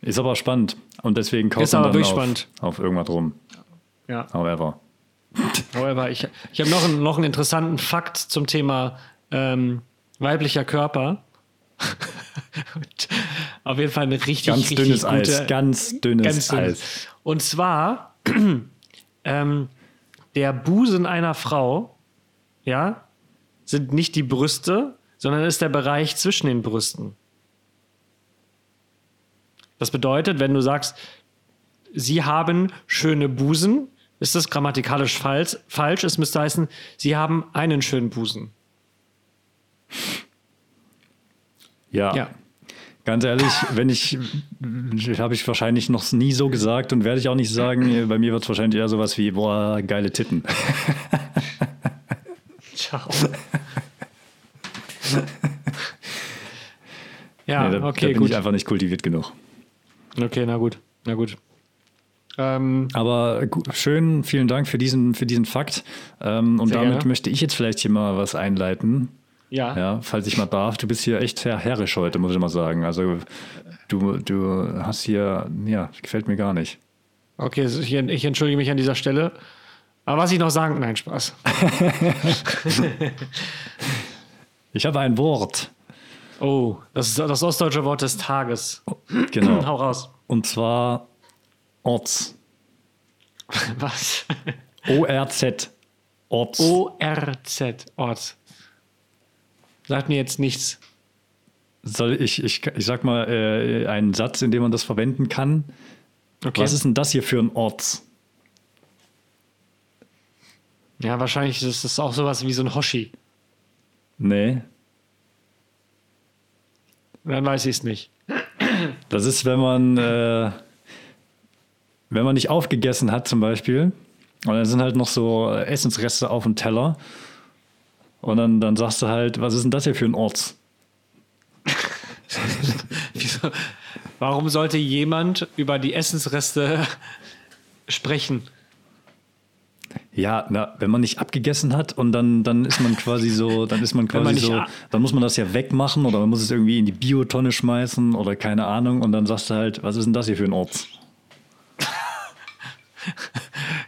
Ist aber spannend. Und deswegen kauft man dann auf, auf irgendwas rum. Ja. However. However, ich, ich habe noch, einen- noch einen interessanten Fakt zum Thema ähm, weiblicher Körper. Auf jeden Fall eine richtig, Ganz richtig dünnes gute, Eis. Ganz dünnes ganz dünnes. Eis. Und zwar ähm, der Busen einer Frau, ja, sind nicht die Brüste, sondern ist der Bereich zwischen den Brüsten. Das bedeutet, wenn du sagst, sie haben schöne Busen, ist das grammatikalisch falsch. falsch. Es müsste heißen, sie haben einen schönen Busen. Ja. Ja. Ganz ehrlich, wenn ich, habe ich wahrscheinlich noch nie so gesagt und werde ich auch nicht sagen. Bei mir wird es wahrscheinlich eher sowas wie, boah, geile Titten. Ciao. ja, Nee, da, okay, da bin gut. ich einfach nicht kultiviert genug. Okay, na gut. Na gut. Ähm, Aber schön, vielen Dank für diesen, für diesen Fakt. Ähm, und damit gerne. möchte ich jetzt vielleicht hier mal was einleiten. ja. Ja, falls ich mal darf. Du bist hier echt sehr herrisch heute, muss ich mal sagen. Also du, du hast hier, ja, gefällt mir gar nicht. Okay, ich entschuldige mich an dieser Stelle. Aber was ich noch sagen, nein, Spaß. Ich habe ein Wort. Oh, das ist das ostdeutsche Wort des Tages. Genau. Hau raus. Und zwar Orts. Was? O-R-Z. Orts. O-R-Z, Ort. Sagt mir jetzt nichts. Soll ich, ich, ich sag mal äh, einen Satz, in dem man das verwenden kann. Okay. Was ist denn das hier für ein Orts? Ja, wahrscheinlich ist das auch sowas wie so ein Hoshi. Nee. Dann weiß ich es nicht. Das ist, wenn man, äh, wenn man nicht aufgegessen hat zum Beispiel und dann sind halt noch so Essensreste auf dem Teller und dann, dann sagst du halt, was ist denn das hier für ein Orts? Wieso? Warum sollte jemand über die Essensreste sprechen? Ja, na, wenn man nicht abgegessen hat und dann, dann ist man quasi so, dann ist man quasi man so, dann muss man das ja wegmachen oder man muss es irgendwie in die Biotonne schmeißen oder keine Ahnung und dann sagst du halt, was ist denn das hier für ein Orts?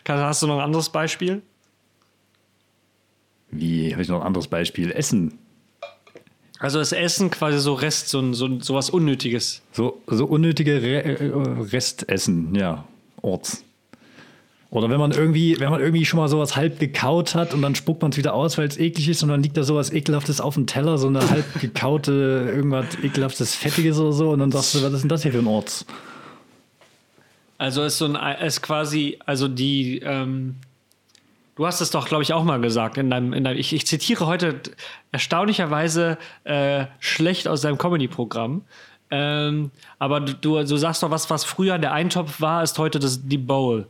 Hast du noch ein anderes Beispiel? Wie, habe ich noch ein anderes Beispiel? Essen. Also ist Essen quasi so Rest, so, so, so was Unnötiges. So, so unnötige Re äh, Restessen, ja, Orts. Oder wenn man irgendwie, wenn man irgendwie schon mal sowas halb gekaut hat und dann spuckt man es wieder aus, weil es eklig ist und dann liegt da sowas ekelhaftes auf dem Teller, so eine halb gekaute, irgendwas ekelhaftes Fettiges oder so und dann sagst du, was ist denn das hier für ein Orts? Also ist so ein ist quasi, also die, ähm, Du hast es doch, glaube ich, auch mal gesagt. In deinem, in deinem, ich, ich zitiere heute erstaunlicherweise äh, schlecht aus deinem Comedy-Programm. Ähm, aber du, du sagst doch, was, was früher der Eintopf war, ist heute das, die Bowl.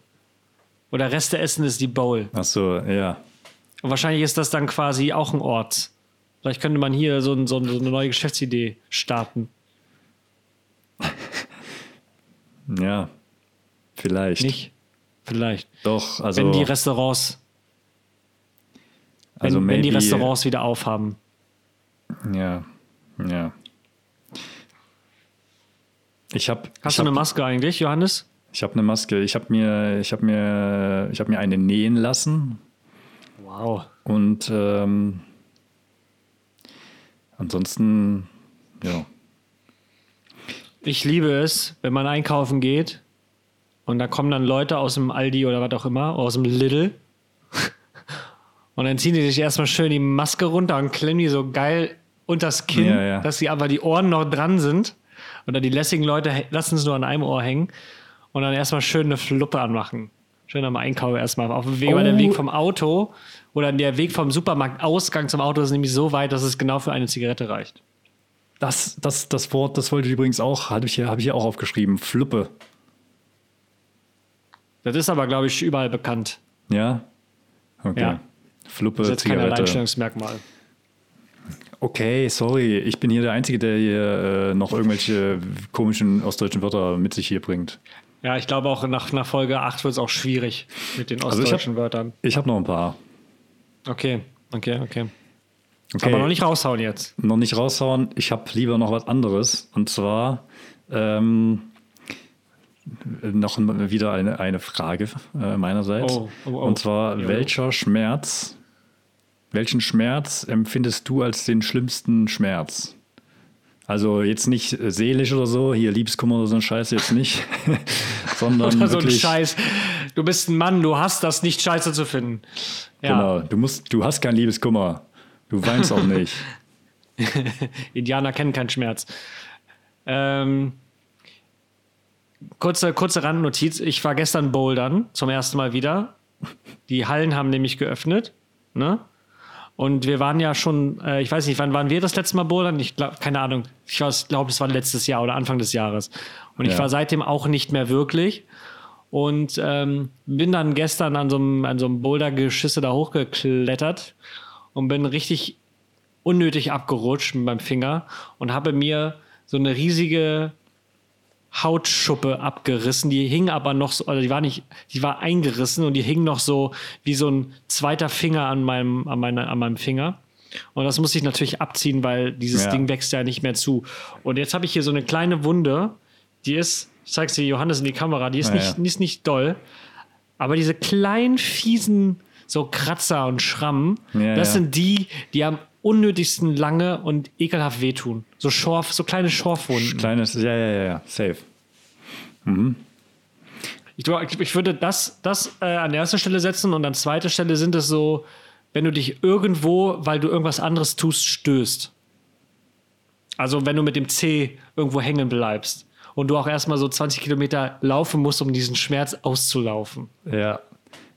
Oder Reste essen ist die Bowl. Ach so, ja. Und wahrscheinlich ist das dann quasi auch ein Ort. Vielleicht könnte man hier so, ein, so eine neue Geschäftsidee starten. Ja, vielleicht. Nicht? Vielleicht. Doch, also. Wenn die Restaurants, wenn, also wenn die maybe- Restaurants wieder aufhaben. Ja, ja. Ich habe Hast ich du eine hab, Maske eigentlich, Johannes? ich hab eine Maske. Ich habe mir, ich habe mir, ich habe mir eine nähen lassen Wow. und ähm, ansonsten, ja, Ich liebe es, wenn man einkaufen geht und da kommen dann Leute aus dem Aldi oder was auch immer, aus dem Lidl. Und dann ziehen die sich erstmal schön die Maske runter und klemmen die so geil unters Kinn, Ja, ja. dass sie aber die Ohren noch dran sind. Oder die lässigen Leute lassen es nur an einem Ohr hängen und dann erstmal schön eine Fluppe anmachen. Schön am Einkauf erstmal. Auf dem Weg, weil der Oh. Weg vom Auto oder der Weg vom Supermarktausgang zum Auto ist nämlich so weit, dass es genau für eine Zigarette reicht. das, das, das Wort, das wollte ich übrigens auch, habe ich hier, habe ich hier auch aufgeschrieben, Fluppe. Das ist aber, glaube ich, überall bekannt. Ja, okay. Ja. Fluppe, Das ist jetzt kein Zigarette. Alleinstellungsmerkmal. Okay, sorry, ich bin hier der Einzige, der hier äh, noch irgendwelche komischen ostdeutschen Wörter mit sich hier bringt. Ja, ich glaube auch nach, nach Folge 8 wird es auch schwierig mit den Also ich ostdeutschen hab- Wörtern. Ich habe noch ein paar. Okay, okay, okay. Okay. Aber noch nicht raushauen jetzt. noch nicht raushauen. Ich habe lieber noch was anderes. Und zwar ähm, noch wieder eine, eine Frage äh, meinerseits. Oh, oh, oh. Und zwar, Jo. welcher Schmerz, welchen Schmerz empfindest du als den schlimmsten Schmerz? Also jetzt nicht äh, seelisch oder so, hier Liebeskummer oder so ein Scheiß jetzt nicht, sondern Oder so ein Scheiß. Du bist ein Mann, du hast das nicht scheiße zu finden. Ja, genau, du musst, du hast keinen Liebeskummer, du weinst auch nicht. Indianer kennen keinen Schmerz. Ähm, kurze, kurze Randnotiz. Ich war gestern bouldern, zum ersten Mal wieder. Die Hallen haben nämlich geöffnet. Ne? Und wir waren ja schon, äh, ich weiß nicht, wann waren wir das letzte Mal bouldern? Ich glaube, keine Ahnung. Ich glaube, es war letztes Jahr oder Anfang des Jahres. Und ich Ja. war seitdem auch nicht mehr wirklich. Und ähm, bin dann gestern an so einem, an so einem Bouldergeschisse da hochgeklettert und bin richtig unnötig abgerutscht mit meinem Finger und habe mir so eine riesige Hautschuppe abgerissen. Die hing aber noch so, also die war nicht, die war eingerissen und die hing noch so wie so ein zweiter Finger an meinem, an meiner, an meinem Finger. Und das musste ich natürlich abziehen, weil dieses Ja. Ding wächst ja nicht mehr zu. Und jetzt habe ich hier so eine kleine Wunde, die ist, ich zeig's dir Johannes in die Kamera, die ist, Ja, nicht, die ist nicht doll. Aber diese kleinen, fiesen, so Kratzer und Schrammen, Ja, das ja. sind die, die am unnötigsten lange und ekelhaft wehtun. So Schorf, so kleine Schorfwunden. Kleines, ja, ja, ja, ja, safe. Ich, ich, ich würde das, das äh, an erster Stelle setzen und an zweiter Stelle sind es so, wenn du dich irgendwo, weil du irgendwas anderes tust, stößt. Also wenn du mit dem C irgendwo hängen bleibst und du auch erstmal so 20 Kilometer laufen musst, um diesen Schmerz auszulaufen. Ja.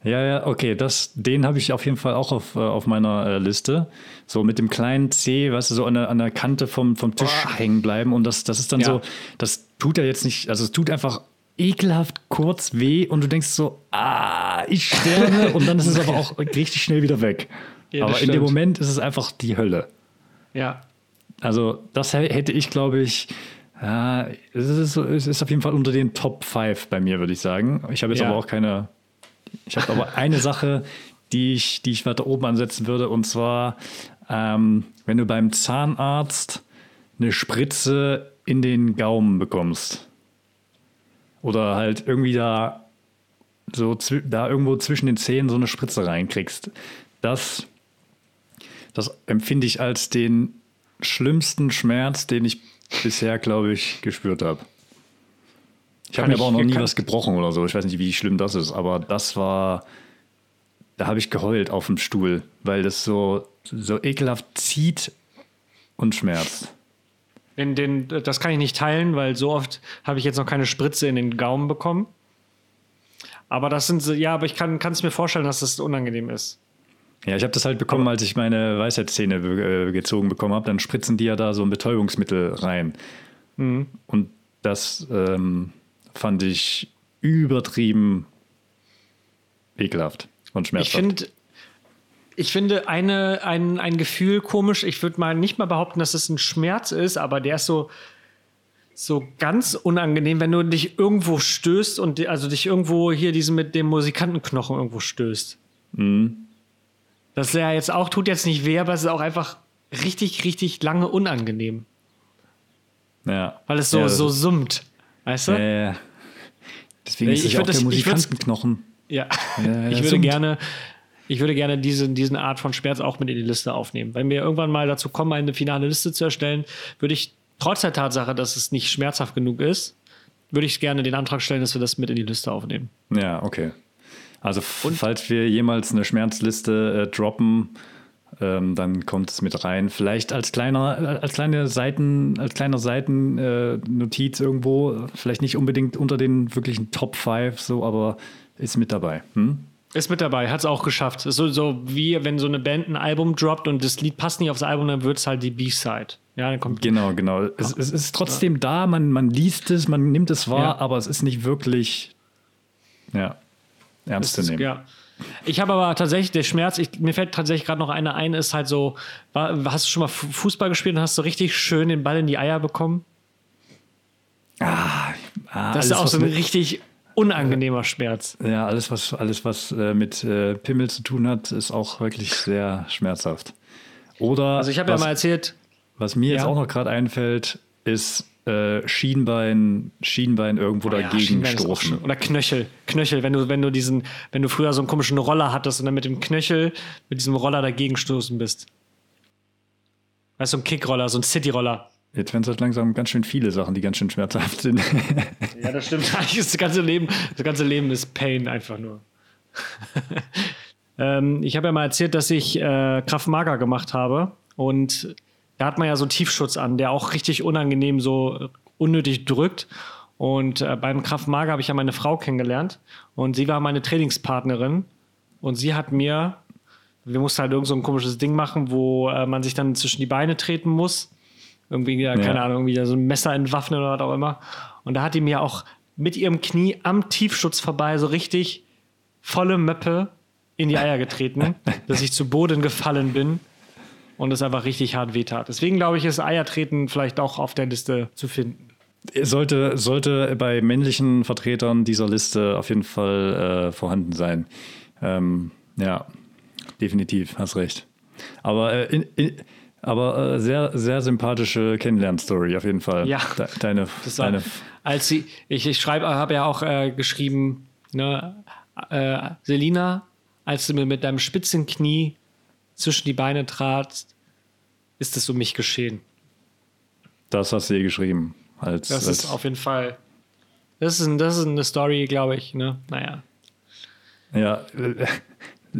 Ja, ja, okay, das, den habe ich auf jeden Fall auch auf, äh, auf meiner äh, Liste. So mit dem kleinen C, weißt du, so an der, an der Kante vom, vom Tisch Boah. hängen bleiben. Und das, das ist dann Ja. so, das tut ja jetzt nicht, also es tut einfach ekelhaft kurz weh und du denkst so, ah, ich sterbe. und dann ist es aber auch richtig schnell wieder weg. Ja, aber in dem stimmt. Moment ist es einfach die Hölle. Ja. Also, das hä- hätte ich, glaube ich, ja, es ist, es ist auf jeden Fall unter den Top 5 bei mir, würde ich sagen. Ich habe jetzt Ja. aber auch keine. Ich habe aber eine Sache, die ich, die ich weiter oben ansetzen würde, und zwar, ähm, wenn du beim Zahnarzt eine Spritze in den Gaumen bekommst. Oder halt irgendwie da so da irgendwo zwischen den Zähnen so eine Spritze reinkriegst. Das, das empfinde ich als den schlimmsten Schmerz, den ich bisher, glaube ich, gespürt habe. Ich habe mir aber auch noch nie was gebrochen oder so. Ich weiß nicht, wie schlimm das ist, aber das war. Da habe ich geheult auf dem Stuhl, weil das so, so ekelhaft zieht und schmerzt. In den, das kann ich nicht teilen, weil so oft habe ich jetzt noch keine Spritze in den Gaumen bekommen. Aber das sind ja, aber ich kann es mir vorstellen, dass das unangenehm ist. Ja, ich habe das halt bekommen, als ich meine Weisheitszähne be- äh, gezogen bekommen habe. Dann spritzen die ja da so ein Betäubungsmittel rein. Und das ähm, fand ich übertrieben ekelhaft und Ich schmerzhaft. finde, ich finde eine, ein, ein Gefühl komisch. Ich würde mal nicht mal behaupten, dass es ein Schmerz ist, aber der ist so, so ganz unangenehm, wenn du dich irgendwo stößt und also dich irgendwo hier diesen mit dem Musikantenknochen irgendwo stößt. Das ja jetzt auch tut jetzt nicht weh, aber es ist auch einfach richtig, richtig lange unangenehm, ja. weil es so, ja, so summt. Weißt du? Äh, deswegen Ich ist ja würd auch das- der ich Musikantenknochen. Ja, Ja, ich würde summt. gerne, ich würde gerne diese, diesen Art von Schmerz auch mit in die Liste aufnehmen. Wenn wir irgendwann mal dazu kommen, eine finale Liste zu erstellen, würde ich trotz der Tatsache, dass es nicht schmerzhaft genug ist, würde ich gerne den Antrag stellen, dass wir das mit in die Liste aufnehmen. Ja, okay. Also f- falls wir jemals eine Schmerzliste äh, droppen, ähm, dann kommt es mit rein. Vielleicht als kleiner, äh, als kleine Seiten, als kleiner Seitennotiz äh, irgendwo. Vielleicht nicht unbedingt unter den wirklichen Top 5, so, aber ist mit dabei. Hm? Ist mit dabei, hat es auch geschafft. Ist so, so wie wenn so eine Band ein Album droppt und das Lied passt nicht aufs Album, dann wird es halt die B-Side. Ja, dann kommt Genau, genau. Es, es ist trotzdem da, man, man liest es, man nimmt es wahr, Ja. aber es ist nicht wirklich ja, ernst zu nehmen. Ja. Ich habe aber tatsächlich, der Schmerz, ich, mir fällt tatsächlich gerade noch eine ein, ist halt so, war, hast du schon mal Fu- Fußball gespielt und hast so richtig schön den Ball in die Eier bekommen? Ah, Das alles, ist auch so ein richtig unangenehmer Schmerz. Ja, alles, was, alles, was äh, mit äh, Pimmel zu tun hat, ist auch wirklich sehr schmerzhaft. Oder Also ich habe ja was, mal erzählt, was mir jetzt Ja. auch noch gerade einfällt, ist äh, Schienbein, Schienbein irgendwo Oh ja, dagegen Schienbein stoßen. Oder Knöchel. Knöchel, wenn du, wenn du diesen, wenn du früher so einen komischen Roller hattest und dann mit dem Knöchel, mit diesem Roller dagegen stoßen bist. Weißt du, so ein Kickroller, so ein Cityroller. Jetzt werden es halt langsam ganz schön viele Sachen, die ganz schön schmerzhaft sind. Ja, das stimmt. Das ganze Leben, das ganze Leben ist Pain einfach nur. ähm, ich habe ja mal erzählt, dass ich äh, Kraft Mager gemacht habe und da hat man ja so einen Tiefschutz an, der auch richtig unangenehm so unnötig drückt. Und äh, beim Kraft Mager habe ich ja meine Frau kennengelernt und sie war meine Trainingspartnerin und sie hat mir, wir mussten halt irgend so ein komisches Ding machen, wo äh, man sich dann zwischen die Beine treten muss. Irgendwie, ja, keine Ja. Ahnung, irgendwie so ein Messer entwaffnen oder was auch immer. Und da hat die mir auch mit ihrem Knie am Tiefschutz vorbei so richtig volle Möppe in die Eier getreten, dass ich zu Boden gefallen bin und es einfach richtig hart wehtat. Deswegen glaube ich, ist Eiertreten vielleicht auch auf der Liste zu finden. sollte, sollte bei männlichen Vertretern dieser Liste auf jeden Fall äh, vorhanden sein. Ähm, ja, definitiv, hast recht. Aber, äh, in, in, aber äh, sehr, sehr sympathische Kennenlernstory auf jeden Fall. Ja. De, deine, war, deine, als sie, ich, ich schreibe, habe ja auch äh, geschrieben, ne, äh, Selina, als du mir mit deinem spitzen Knie zwischen die Beine tratst, ist es um mich geschehen. das hast du ihr geschrieben. Als, Das als, ist auf jeden Fall. Das ist, ein, das ist eine Story, glaube ich. Ne? Naja, ja,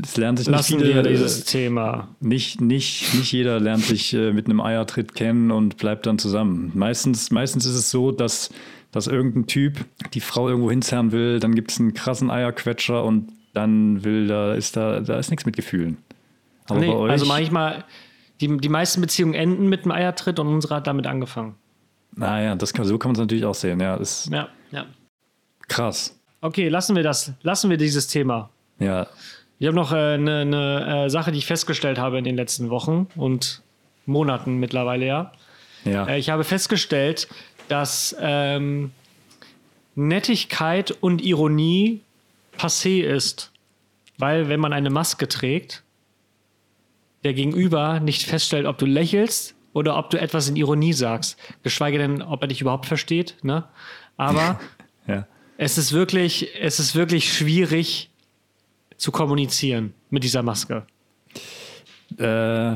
es lernt sich nicht lassen viele, wir dieses Thema. Nicht, nicht, nicht jeder lernt sich äh, mit einem Eiertritt kennen und bleibt dann zusammen. Meistens, meistens ist es so, dass, dass irgendein Typ die Frau irgendwo hinzerren will, dann gibt es einen krassen Eierquetscher und dann will da, ist da, da ist nichts mit Gefühlen. Aber Nee, also manchmal, die, die meisten Beziehungen enden mit einem Eiertritt und unsere hat damit angefangen. naja, das kann, so kann man es natürlich auch sehen. Ja, ist Ja, ja. krass. Okay, lassen wir das. Lassen wir dieses Thema. Ja, Ich habe noch eine äh, ne, ne, äh, Sache, die ich festgestellt habe in den letzten Wochen und Monaten mittlerweile, ja. ja. Äh, ich habe festgestellt, dass ähm, Nettigkeit und Ironie passé ist. Weil, wenn man eine Maske trägt, der Gegenüber nicht feststellt, ob du lächelst oder ob du etwas in Ironie sagst. Geschweige denn, ob er dich überhaupt versteht. Ne? Aber ja. es ist wirklich, es ist wirklich schwierig zu kommunizieren mit dieser Maske. Äh,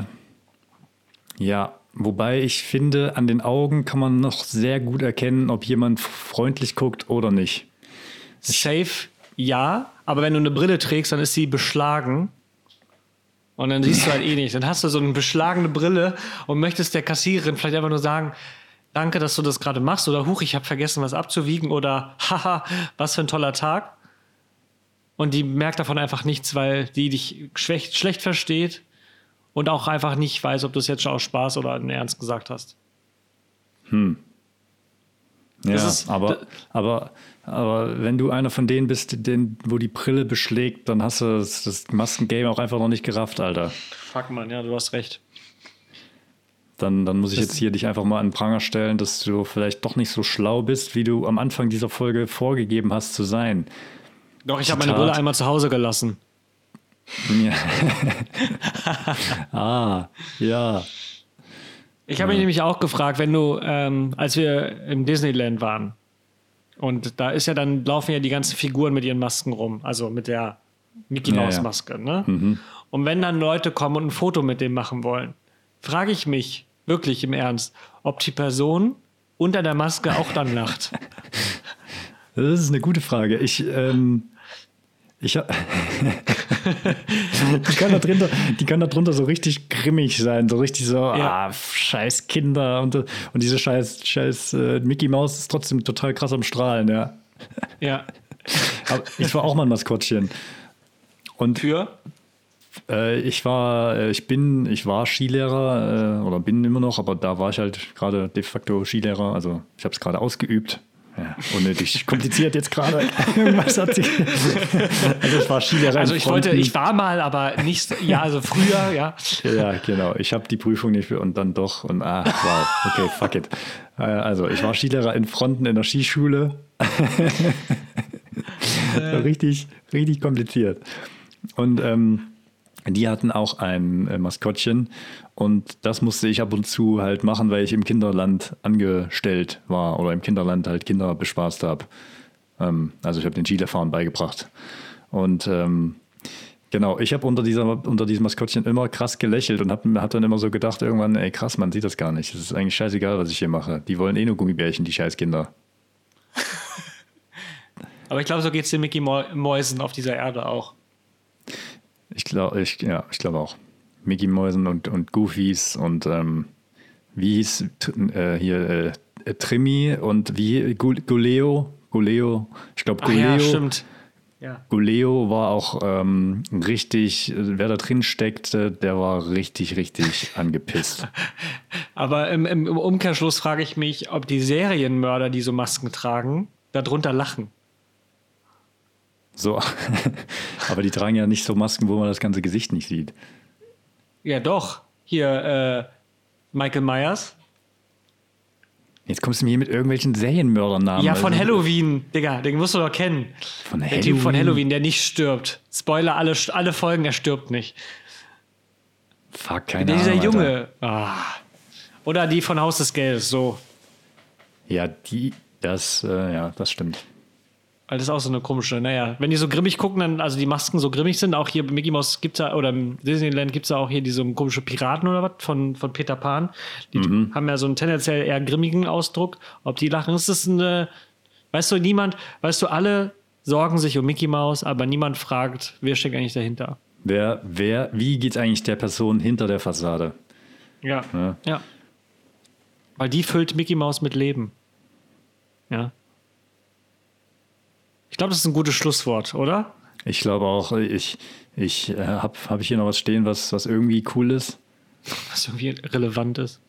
ja, wobei ich finde, an den Augen kann man noch sehr gut erkennen, ob jemand freundlich guckt oder nicht. Safe, ja, aber wenn du eine Brille trägst, dann ist sie beschlagen. Und dann siehst du halt eh nicht. Dann hast du so eine beschlagene Brille und möchtest der Kassiererin vielleicht einfach nur sagen, danke, dass du das gerade machst oder huch, ich habe vergessen, was abzuwiegen oder haha, was für ein toller Tag. und die merkt davon einfach nichts, weil die dich schlecht, schlecht versteht und auch einfach nicht weiß, ob du es jetzt schon aus Spaß oder in Ernst gesagt hast. Ja, Das ist- aber, aber, aber wenn du einer von denen bist, den, wo die Brille beschlägt, dann hast du das, das Maskengame auch einfach noch nicht gerafft, Alter. Fuck, Mann, ja, du hast recht. Dann, dann muss ich jetzt hier dich einfach mal an den Pranger stellen, dass du vielleicht doch nicht so schlau bist, wie du am Anfang dieser Folge vorgegeben hast zu sein. Doch, ich habe meine. Brille einmal zu Hause gelassen. Ja. ah, ja. Ich habe mich nämlich auch gefragt, wenn du, ähm, als wir im Disneyland waren, und da ist ja dann, laufen ja die ganzen Figuren mit ihren Masken rum, also mit der Mickey Mouse. Maske, ne? Und wenn dann Leute kommen und ein Foto mit dem machen wollen, frage ich mich wirklich im Ernst, ob die Person unter der Maske auch dann lacht. Das ist eine gute Frage. Ich, ähm, ich, die, kann da drunter, die kann da drunter so richtig grimmig sein, so richtig so, Ja. ah, scheiß Kinder und, und diese scheiß, scheiß äh, Mickey Mouse ist trotzdem total krass am Strahlen, ja. Ja. Aber ich war auch mal ein Maskottchen. Und Für? äh, ich war, äh, ich bin, ich war Skilehrer äh, oder bin immer noch, aber da war ich halt gerade de facto Skilehrer, also ich habe es gerade ausgeübt. Ja, unnötig kompliziert jetzt gerade. Irgendwas hat sich. Also ich war Skilehrer. Also ich wollte, ich war mal, aber nicht, so- ja, also früher, ja. Ja, genau. Ich habe die Prüfung nicht für und dann doch und ah, wow. Okay, fuck it. Äh, Also ich war Skilehrer in Fronten in der Skischule. richtig, richtig kompliziert. Und ähm, die hatten auch ein äh, Maskottchen und das musste ich ab und zu halt machen, weil ich im Kinderland angestellt war oder im Kinderland halt Kinder bespaßt habe. Ähm, also ich habe den Skifahren beigebracht. Und ähm, Genau, ich habe unter, unter diesem Maskottchen immer krass gelächelt und habe hab dann immer so gedacht, irgendwann, ey krass, man sieht das gar nicht. Es ist eigentlich scheißegal, was ich hier mache. Die wollen eh nur Gummibärchen, die Scheißkinder. Aber ich glaube, so geht es den Mickey Mäusen auf dieser Erde auch. Ich glaube, ich, ja, ich glaube auch. Mickey Mäusen und, und Goofies und ähm, wie hieß äh, hier äh, Trimmy und wie Gu- Guleo? Guleo? Ich glaube, Ach ja, Guleo. stimmt. Ja. Guleo war auch ähm, richtig, wer da drin steckte, der war richtig, richtig angepisst. Aber im, im Umkehrschluss frage ich mich, ob die Serienmörder, die so Masken tragen, darunter lachen. So. Aber die tragen ja nicht so Masken, wo man das ganze Gesicht nicht sieht. Ja, doch. Hier, äh, Michael Myers. Jetzt kommst du mir hier mit irgendwelchen Serienmördernamen. Ja, von Also, Halloween, Digga, den musst du doch kennen. Von Der Typ von Halloween, der nicht stirbt. Spoiler, alle, alle Folgen, er stirbt nicht. Fuck, keine Der, dieser Ahnung. Alter. Junge. Ah. Oder die von Haus des Geldes, so. Ja, die, das, äh, ja, das stimmt. Weil das ist auch so eine komische, naja, wenn die so grimmig gucken, dann, also die Masken so grimmig sind, auch hier bei Mickey Mouse gibt es ja, oder im Disneyland gibt es ja auch hier diese komische Piraten oder was von, von Peter Pan. Die haben ja so einen tendenziell eher grimmigen Ausdruck. Ob die lachen, ist das eine, weißt du, niemand, weißt du, alle sorgen sich um Mickey Mouse, aber niemand fragt, wer steckt eigentlich dahinter. Wer, wer, wie geht eigentlich der Person hinter der Fassade? Ja. Ja. Ja. Weil die füllt Mickey Mouse mit Leben. Ja. Ich glaube, das ist ein gutes Schlusswort, oder? Ich glaube auch, ich, ich äh, habe hab ich hier noch was stehen, was, was irgendwie cool ist. Was irgendwie relevant ist.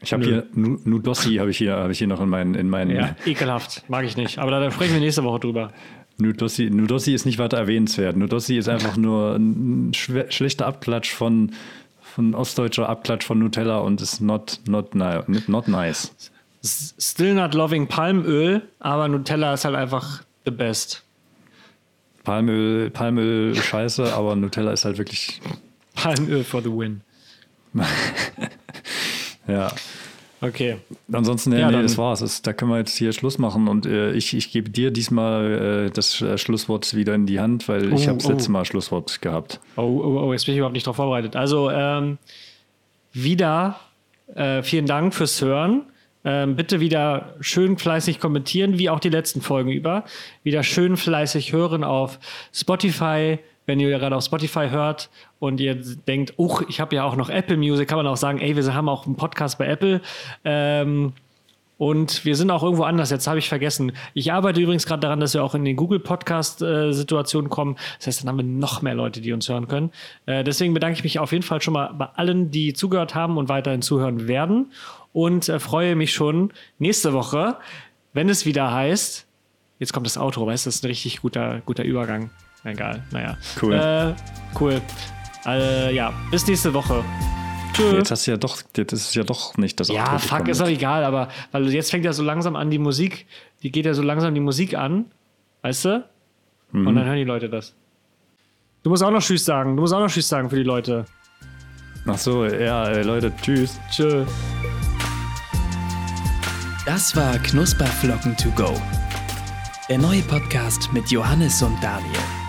Ich habe hier Nu- Nudossi habe ich hier habe ich hier noch in meinen in meinen Ja, ekelhaft. Mag ich nicht. Aber da sprechen wir nächste Woche drüber. Nudossi, Nudossi ist nicht weiter erwähnenswert. Nudossi ist einfach nur ein schlechter Abklatsch von von ostdeutscher Abklatsch von Nutella und ist not not not nice. Still not loving Palmöl, aber Nutella ist halt einfach the best. Palmöl, Palmöl scheiße, aber Nutella ist halt wirklich Palmöl for the win. ja. Okay. Ansonsten, Ja, nee, das war's. Das, da können wir jetzt hier Schluss machen und äh, ich, ich gebe dir diesmal äh, das äh, Schlusswort wieder in die Hand, weil ich Oh, habe das oh. letzte Mal Schlusswort gehabt. Oh, oh, oh, jetzt bin ich überhaupt nicht darauf vorbereitet. Also, ähm, wieder äh, vielen Dank fürs Hören. Ähm, bitte wieder schön fleißig kommentieren, wie auch die letzten Folgen über. Wieder schön fleißig hören auf Spotify, wenn ihr gerade auf Spotify hört und ihr denkt, uch, ich habe ja auch noch Apple Music, kann man auch sagen, ey, wir haben auch einen Podcast bei Apple. Ähm, Und wir sind auch irgendwo anders. Jetzt habe ich vergessen. Ich arbeite übrigens gerade daran, dass wir auch in den Google Podcast-Situationen kommen. Das heißt, dann haben wir noch mehr Leute, die uns hören können. Äh, deswegen bedanke ich mich auf jeden Fall schon mal bei allen, die zugehört haben und weiterhin zuhören werden. Und äh, freue mich schon nächste Woche, wenn es wieder heißt, jetzt kommt das Outro, weißt du, das ist ein richtig guter, guter Übergang. Egal, naja. Cool. Äh, cool. Äh, ja, bis nächste Woche. Tschüss. Jetzt hast du ja doch, jetzt ist es ja doch nicht das Ja, Outro fuck, ist doch egal, aber weil jetzt fängt ja so langsam an die Musik, die geht ja so langsam die Musik an, weißt du? Mhm. Und dann hören die Leute das. Du musst auch noch Tschüss sagen, du musst auch noch Tschüss sagen für die Leute. Ach so, ja, äh, Leute, tschüss. Tschö. Das war Knusperflocken to go. Der neue Podcast mit Johannes und Daniel.